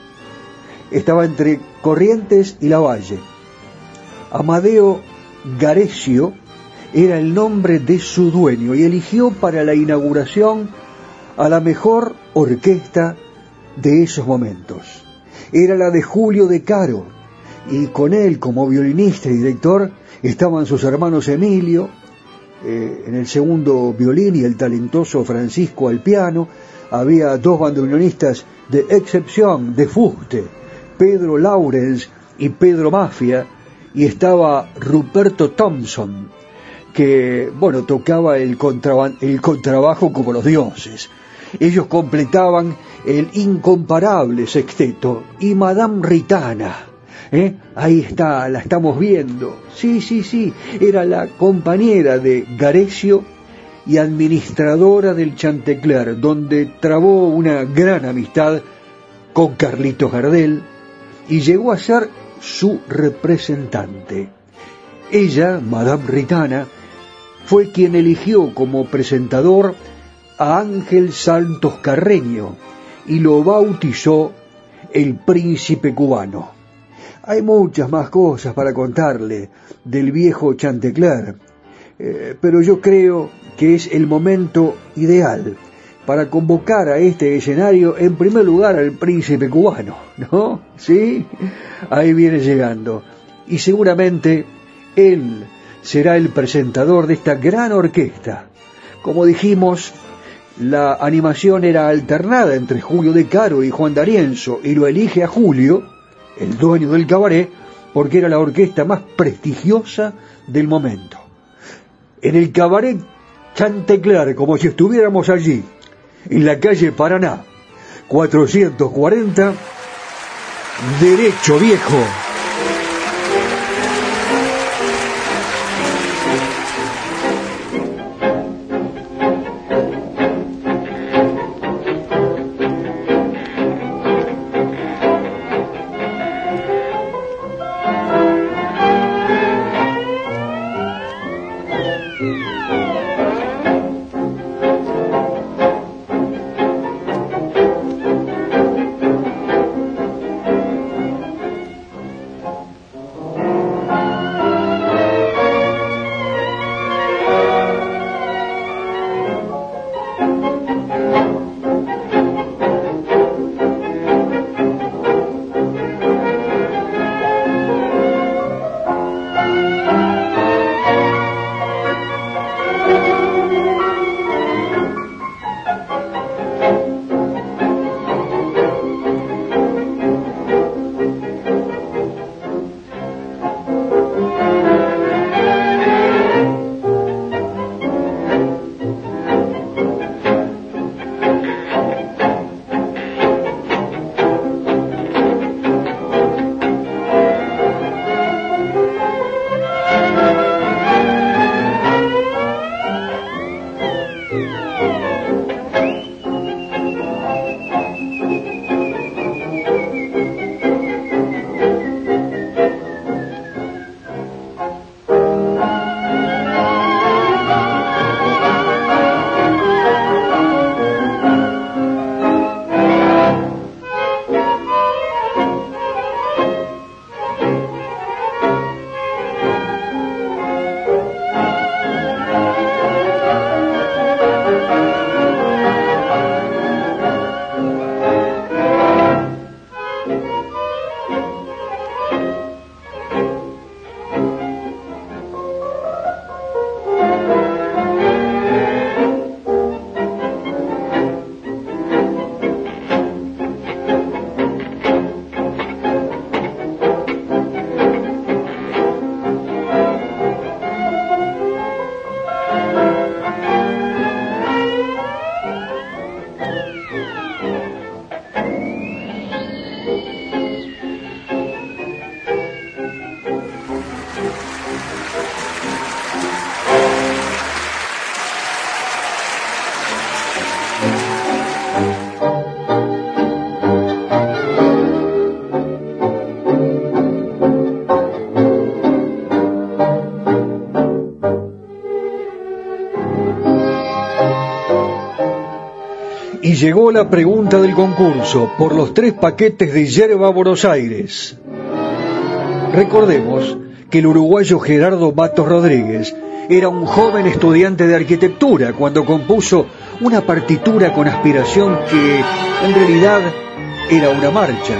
A: Estaba entre Corrientes y La Valle. Amadeo Garecio era el nombre de su dueño y eligió para la inauguración a la mejor orquesta de esos momentos. Era la de Julio de Caro y con él como violinista y director estaban sus hermanos Emilio, eh, en el segundo violín y el talentoso Francisco al piano. Había dos bandoneonistas de excepción, de fuste, Pedro Laurens y Pedro Mafia, y estaba Ruperto Thompson, que, bueno, tocaba el, el contrabajo como los dioses. Ellos completaban el incomparable sexteto y Madame Ritana, ¿Eh? Ahí está, la estamos viendo. Sí, sí, sí, era la compañera de Garecio y administradora del Chantecler, donde trabó una gran amistad con Carlitos Gardel y llegó a ser su representante. Ella, Madame Ritana, fue quien eligió como presentador a Ángel Santos Carreño y lo bautizó el príncipe cubano. Hay muchas más cosas para contarle del viejo Chantecler, eh, pero yo creo que es el momento ideal para convocar a este escenario en primer lugar al príncipe cubano, ¿no? ¿Sí? Ahí viene llegando. Y seguramente él será el presentador de esta gran orquesta. Como dijimos, la animación era alternada entre Julio de Caro y Juan D'Arienzo y lo elige a Julio el dueño del cabaret, porque era la orquesta más prestigiosa del momento. En el cabaret Chantecler, como si estuviéramos allí, en la calle Paraná, 440, derecho viejo. Llegó la pregunta del concurso por los tres paquetes de Yerba Buenos Aires. Recordemos que el uruguayo Gerardo Matos Rodríguez era un joven estudiante de arquitectura cuando compuso una partitura con aspiración que en realidad era una marcha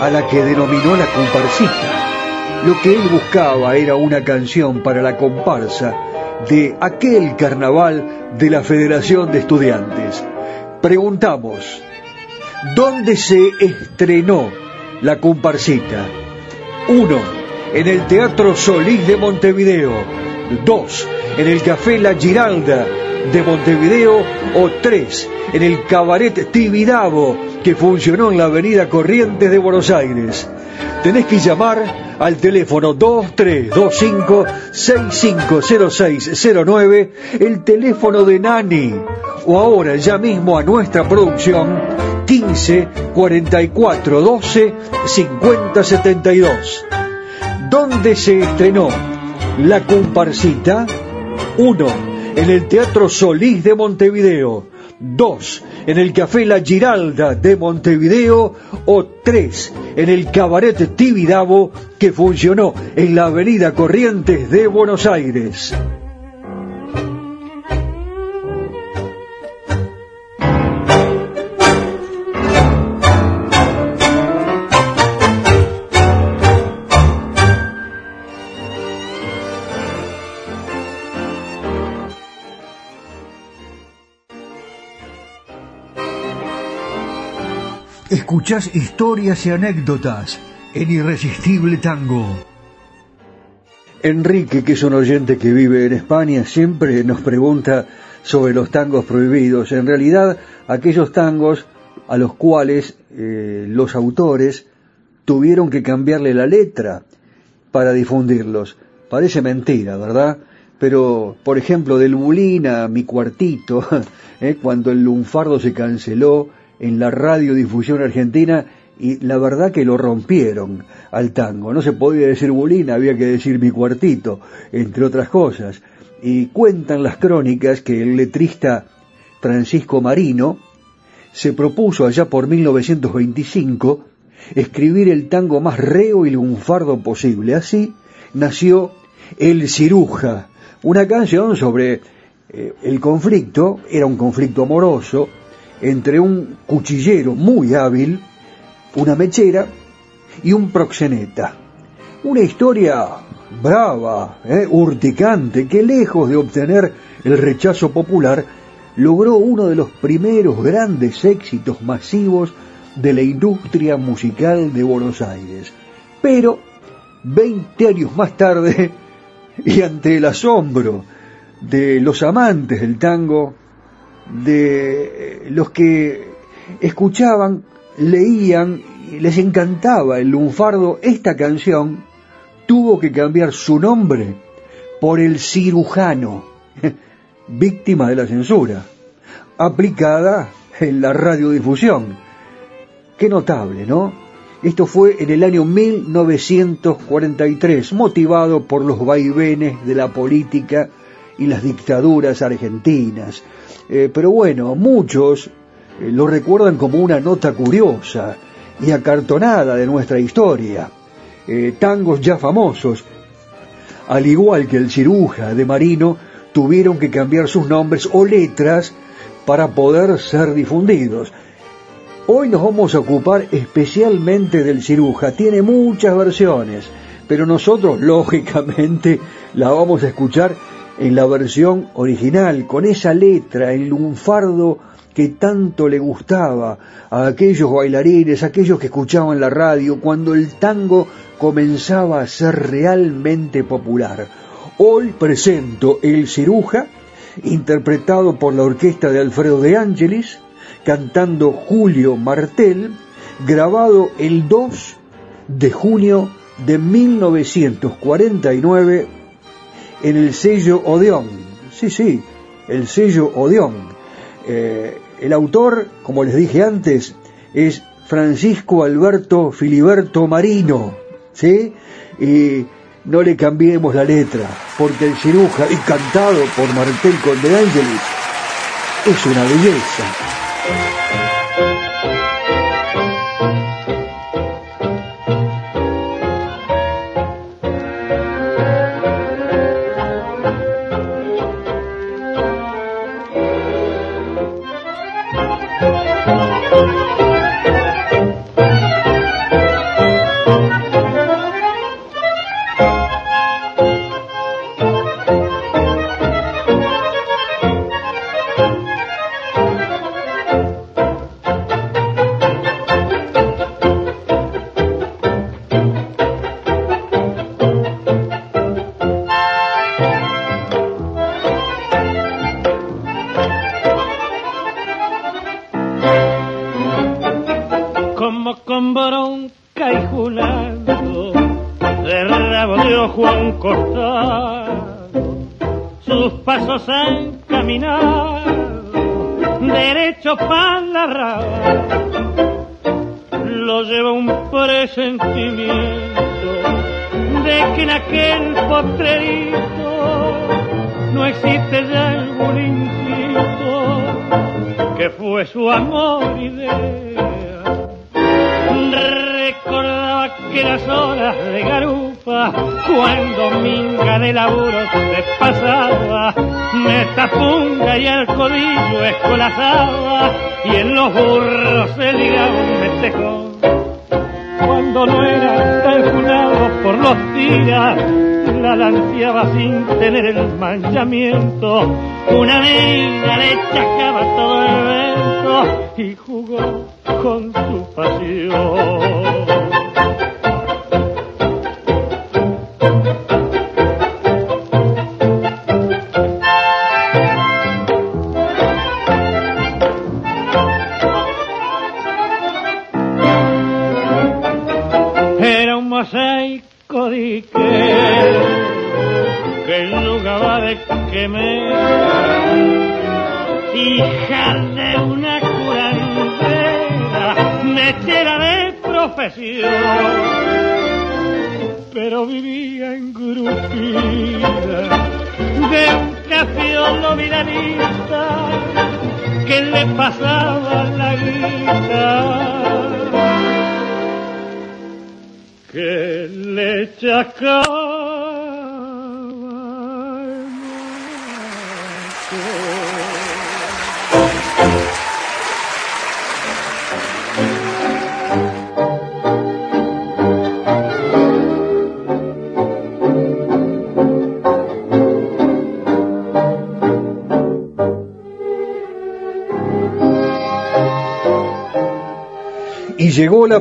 A: a la que denominó la comparsita. Lo que él buscaba era una canción para la comparsa de aquel carnaval de la Federación de Estudiantes. Preguntamos, ¿dónde se estrenó la comparsita? Uno, en el Teatro Solís de Montevideo. Dos, en el Café La Giralda de Montevideo. O tres, en el Cabaret Tibidabo, que funcionó en la Avenida Corrientes de Buenos Aires. Tenés que llamar al teléfono 2325-650609, el teléfono de Nani, o ahora ya mismo a nuestra producción 15 44 12 50 72. ¿Dónde se estrenó la comparsita? 1. En el Teatro Solís de Montevideo. 2. En el Café La Giralda de Montevideo. O 3. En el Cabaret Tibidabo que funcionó en la Avenida Corrientes de Buenos Aires. Escuchás historias y anécdotas en Irresistible Tango. Enrique, que es un oyente que vive en España, siempre nos pregunta sobre los tangos prohibidos. En realidad, aquellos tangos a los cuales eh, los autores tuvieron que cambiarle la letra para difundirlos. Parece mentira, ¿verdad? Pero, por ejemplo, del Bulín a Mi Cuartito, eh, cuando el lunfardo se canceló, en la radiodifusión argentina y la verdad que lo rompieron al tango. No se podía decir bulín, había que decir mi cuartito, entre otras cosas. Y cuentan las crónicas que el letrista Francisco Marino se propuso allá por 1925 escribir el tango más reo y lunfardo posible. Así nació El Ciruja, una canción sobre eh, el conflicto, era un conflicto amoroso, entre un cuchillero muy hábil, una mechera y un proxeneta. Una historia brava, ¿eh? urticante, que lejos de obtener el rechazo popular, logró uno de los primeros grandes éxitos masivos de la industria musical de Buenos Aires. Pero, 20 años más tarde, y ante el asombro de los amantes del tango, de los que escuchaban, leían y les encantaba el lunfardo, esta canción tuvo que cambiar su nombre por el cirujano, víctima de la censura, aplicada en la radiodifusión. Qué notable, ¿no? Esto fue en el año 1943, motivado por los vaivenes de la política y las dictaduras argentinas, eh, pero bueno, muchos eh, lo recuerdan como una nota curiosa y acartonada de nuestra historia. Eh, tangos ya famosos, al igual que el ciruja de Marino, tuvieron que cambiar sus nombres o letras para poder ser difundidos. Hoy nos vamos a ocupar especialmente del ciruja. Tiene muchas versiones, pero nosotros lógicamente la vamos a escuchar en la versión original, con esa letra, el lunfardo que tanto le gustaba a aquellos bailarines, a aquellos que escuchaban la radio, cuando el tango comenzaba a ser realmente popular. Hoy presento El Ciruja, interpretado por la orquesta de Alfredo de Ángelis, cantando Julio Martel, grabado el 2 de junio de 1949 en el sello Odeón. Sí, sí, el sello Odeón. Eh, el autor, como les dije antes, es Francisco Alberto Filiberto Marino, ¿sí? Y no le cambiemos la letra, porque el ciruja, y cantado por Martel Conde Ángeles, es una belleza.
K: La rama, lo lleva un presentimiento de que en aquel potrerito sin tener el manchamiento. Una amiga le chacaba todo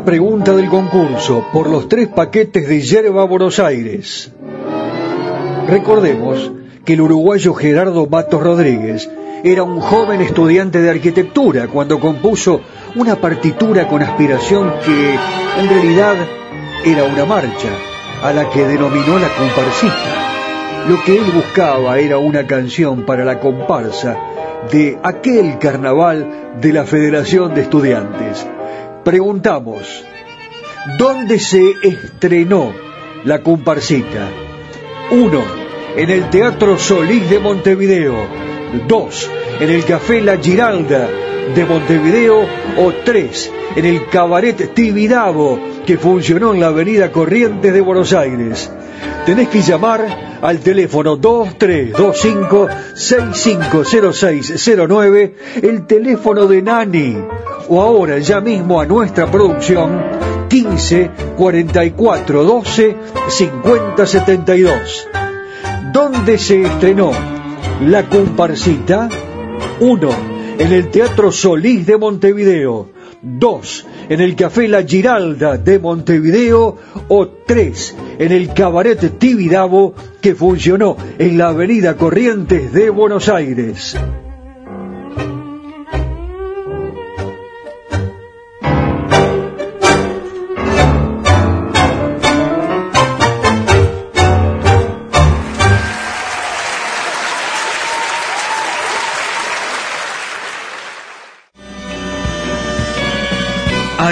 A: pregunta del concurso por los tres paquetes de yerba Buenos Aires. Recordemos que el uruguayo Gerardo Matos Rodríguez era un joven estudiante de arquitectura cuando compuso una partitura con aspiración que en realidad era una marcha a la que denominó la comparsita. Lo que él buscaba era una canción para la comparsa de aquel carnaval de la Federación de Estudiantes. Preguntamos, ¿dónde se estrenó la comparsita? 1. En el Teatro Solís de Montevideo. 2. En el Café La Giralda de Montevideo. O 3. En el Cabaret Tibidabo que funcionó en la Avenida Corrientes de Buenos Aires. Tenés que llamar al teléfono 2325-650609, el teléfono de Nani, o ahora ya mismo a nuestra producción 15 44 12 50 72. ¿Dónde se estrenó la comparsita? 1. En el Teatro Solís de Montevideo. 2. En el Café La Giralda de Montevideo. O 3. En el Cabaret Tibidabo que funcionó en la Avenida Corrientes de Buenos Aires.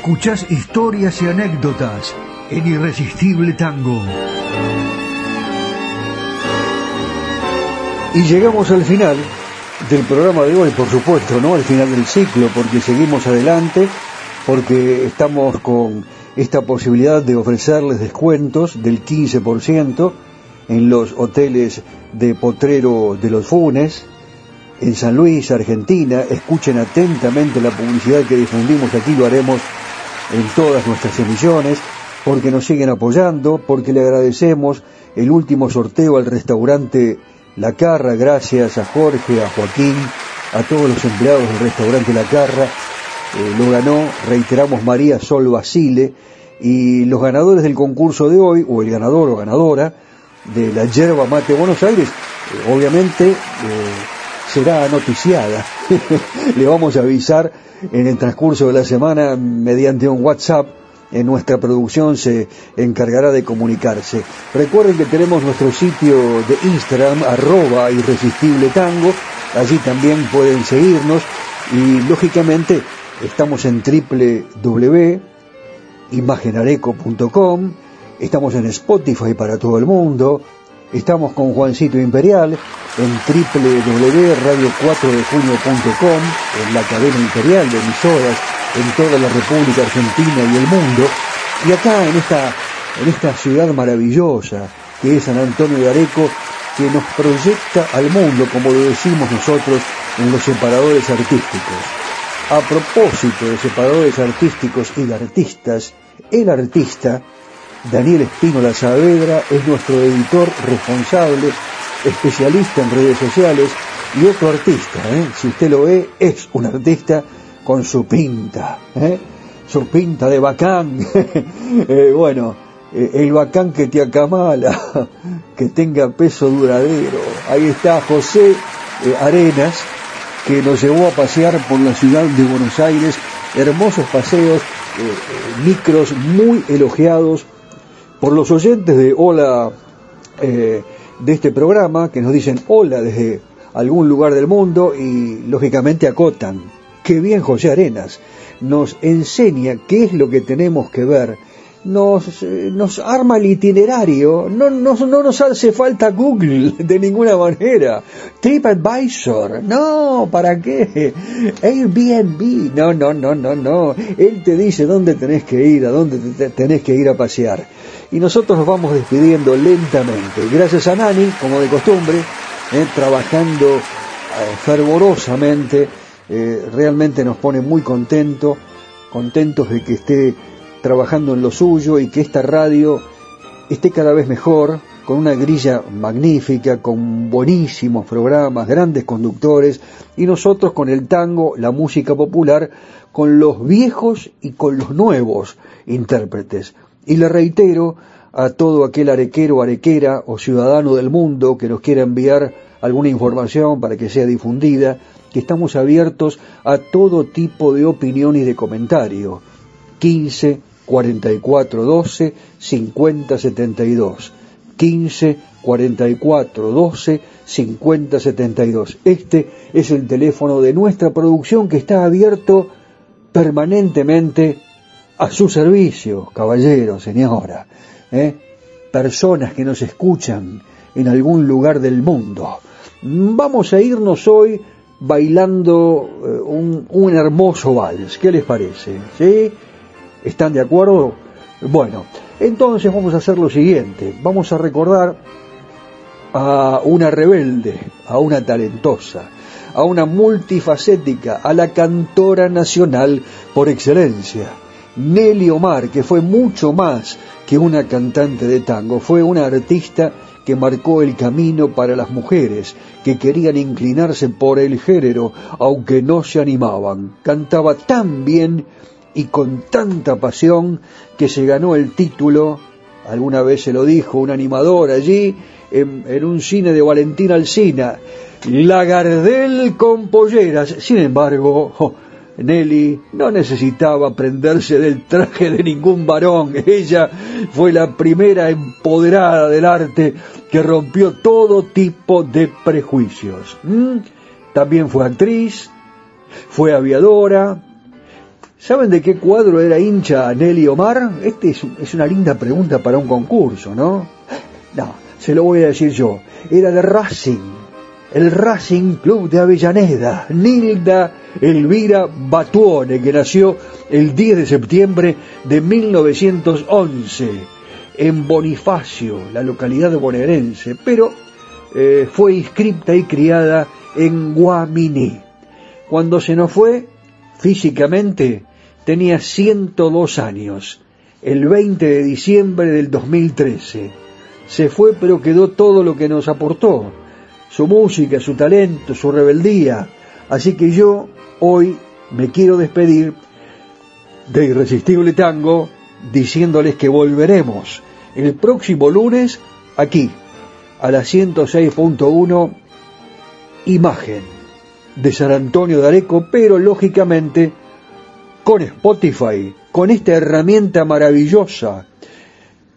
A: Escuchás historias y anécdotas en Irresistible Tango. Y llegamos al final del programa de hoy, por supuesto, ¿no? Al final del ciclo, porque seguimos adelante, porque estamos con esta posibilidad de ofrecerles descuentos del 15% en los hoteles de Potrero de los Funes, en San Luis, Argentina. Escuchen atentamente la publicidad que difundimos aquí, lo haremos en todas nuestras emisiones. porque nos siguen apoyando, porque le agradecemos el último sorteo al restaurante La Carra, gracias a Jorge, a Joaquín, a todos los empleados del restaurante La Carra. Eh, lo ganó, reiteramos, María Sol Basile, y los ganadores del concurso de hoy, o el ganador o ganadora de la yerba mate Buenos Aires, eh, obviamente eh, será noticiada. Le vamos a avisar en el transcurso de la semana mediante un WhatsApp. En nuestra producción se encargará de comunicarse. Recuerden que tenemos nuestro sitio de Instagram, arroba irresistible tango, allí también pueden seguirnos. Y lógicamente estamos en www.imagenareco.com, estamos en Spotify para todo el mundo, estamos con Juancito Imperial en www.radio4dejunio.com, en la cadena imperial de emisoras en toda la República Argentina y el mundo, y acá en esta, en esta ciudad maravillosa que es San Antonio de Areco, que nos proyecta al mundo, como lo decimos nosotros en los separadores artísticos. A propósito de separadores artísticos y de artistas, el artista, Daniel Espínola Saavedra, es nuestro editor responsable, especialista en redes sociales y otro artista, ¿eh? si usted lo ve, es un artista con su pinta, ¿eh? su pinta de bacán. Eh, bueno, el bacán que te acamala, que tenga peso duradero. Ahí está José Arenas, que nos llevó a pasear por la ciudad de Buenos Aires, hermosos paseos, micros muy elogiados por los oyentes de Hola de este programa, que nos dicen hola desde algún lugar del mundo y lógicamente acotan. Qué bien José Arenas nos enseña qué es lo que tenemos que ver, nos, eh, nos arma el itinerario, no, no, no nos hace falta Google de ninguna manera, TripAdvisor, no, ¿para qué? Airbnb, no, no, no, no, no, él te dice dónde tenés que ir, a dónde tenés que ir a pasear. Y nosotros nos vamos despidiendo lentamente, gracias a Nani, como de costumbre, eh, trabajando eh, fervorosamente. Realmente nos pone muy contento, contentos de que esté trabajando en lo suyo y que esta radio esté cada vez mejor, con una grilla magnífica, con buenísimos programas, grandes conductores, y nosotros con el tango, la música popular, con los viejos y con los nuevos intérpretes. Y le reitero a todo aquel arequero, arequera o ciudadano del mundo que nos quiera enviar alguna información para que sea difundida, que estamos abiertos a todo tipo de opinión y de comentario. 15 44 12 50 72. 15 44 12 50 72. Este es el teléfono de nuestra producción que está abierto permanentemente a su servicio, caballero, señora. ¿eh? Personas que nos escuchan en algún lugar del mundo. Vamos a irnos hoy bailando eh, un, un, hermoso vals. ¿Qué les parece? ¿Sí? ¿Están de acuerdo? Bueno, entonces vamos a hacer lo siguiente. Vamos a recordar a una rebelde, a una talentosa, a una multifacética, a la cantora nacional por excelencia. Nelly Omar, que fue mucho más que una cantante de tango, fue una artista que marcó el camino para las mujeres que querían inclinarse por el género, aunque no se animaban. Cantaba tan bien y con tanta pasión que se ganó el título, alguna vez se lo dijo un animador allí, en, un cine de Valentín Alsina, la Gardel con polleras. Sin embargo, Nelly no necesitaba prenderse del traje de ningún varón. Ella fue la primera empoderada del arte que rompió todo tipo de prejuicios. ¿Mm? También fue actriz, fue aviadora. ¿Saben de qué cuadro era hincha Nelly Omar? Este es, es una linda pregunta para un concurso, ¿no? No, se lo voy a decir yo. Era de Racing el Racing Club de Avellaneda, Nilda Elvira Batuone, que nació el 10 de septiembre de 1911 en Bonifacio, la localidad bonaerense, pero eh, fue inscripta y criada en Guaminí. Cuando se nos fue, físicamente, tenía 102 años. el 20 de diciembre del 2013. Se fue pero quedó todo lo que nos aportó, su música, su talento, su rebeldía. Así que yo hoy me quiero despedir de Irresistible Tango diciéndoles que volveremos el próximo lunes aquí a la 106.1 imagen de San Antonio de Areco, pero lógicamente con Spotify, con esta herramienta maravillosa.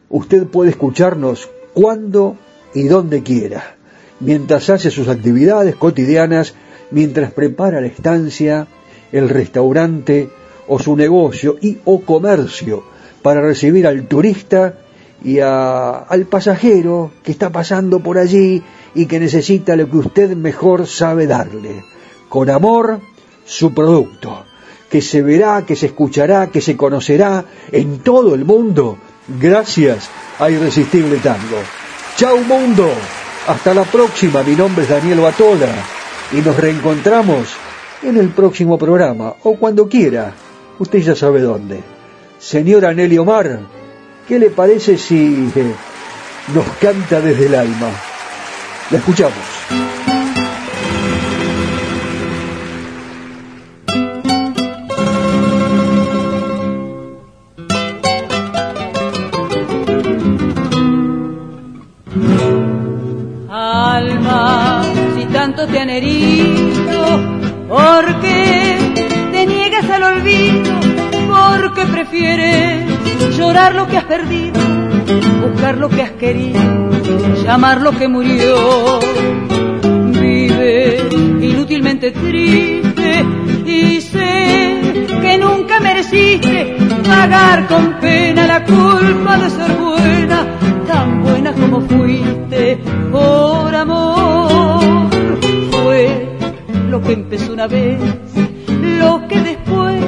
A: Usted puede escucharnos cuando y donde quiera, mientras hace sus actividades cotidianas, mientras prepara la estancia, el restaurante o su negocio y o comercio para recibir al turista y al pasajero que está pasando por allí y que necesita lo que usted mejor sabe darle. Con amor, su producto, que se verá, que se escuchará, que se conocerá en todo el mundo gracias a Irresistible Tango. Chau mundo, hasta la próxima, mi nombre es Daniel Batola y nos reencontramos en el próximo programa o cuando quiera, usted ya sabe dónde. Señora Nelly Omar, ¿qué le parece si eh, nos canta desde el alma? La escuchamos.
L: Llorar lo que has perdido, buscar lo que has querido? llamar lo que murió. Vive inútilmente triste y sé que nunca mereciste pagar con pena la culpa de ser buena, tan buena como fuiste por amor. Fue lo que empezó una vez, lo que después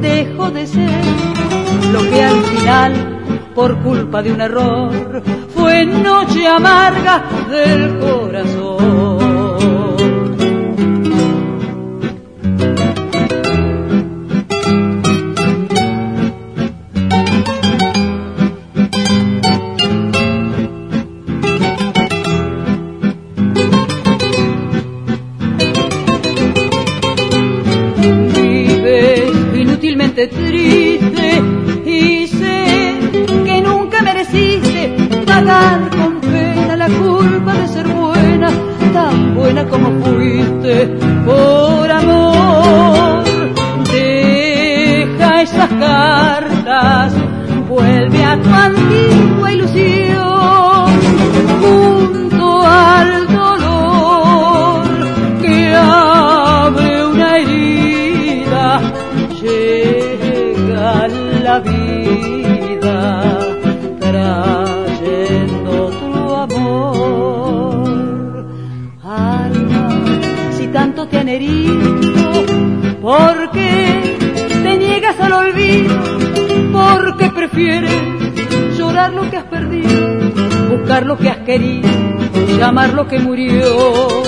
L: dejó de ser, lo que al final por culpa de un error fue noche amarga del corazón. Buscar lo que has querido, llamar lo que murió?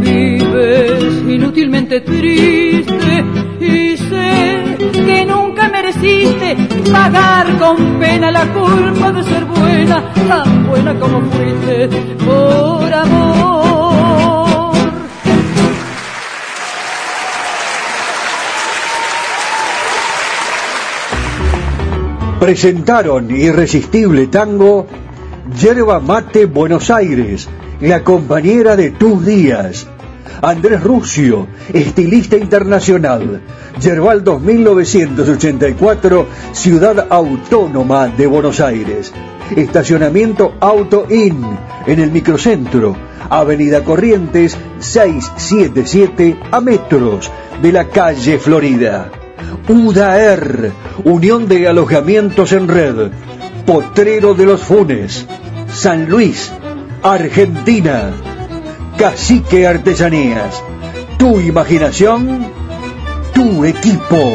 L: Vives inútilmente triste y sé que nunca mereciste pagar con pena la culpa de ser buena, tan buena como fuiste por amor.
A: Presentaron Irresistible Tango, Yerba Mate Buenos Aires, la compañera de tus días. Andrés Rucio, estilista internacional. Yerbal 2984, Ciudad Autónoma de Buenos Aires. Estacionamiento Auto In, en el microcentro. Avenida Corrientes 677 a metros de la calle Florida. UDAER, Unión de Alojamientos en Red. Potrero de los Funes. San Luis, Argentina. Cacique Artesanías. Tu imaginación, tu equipo.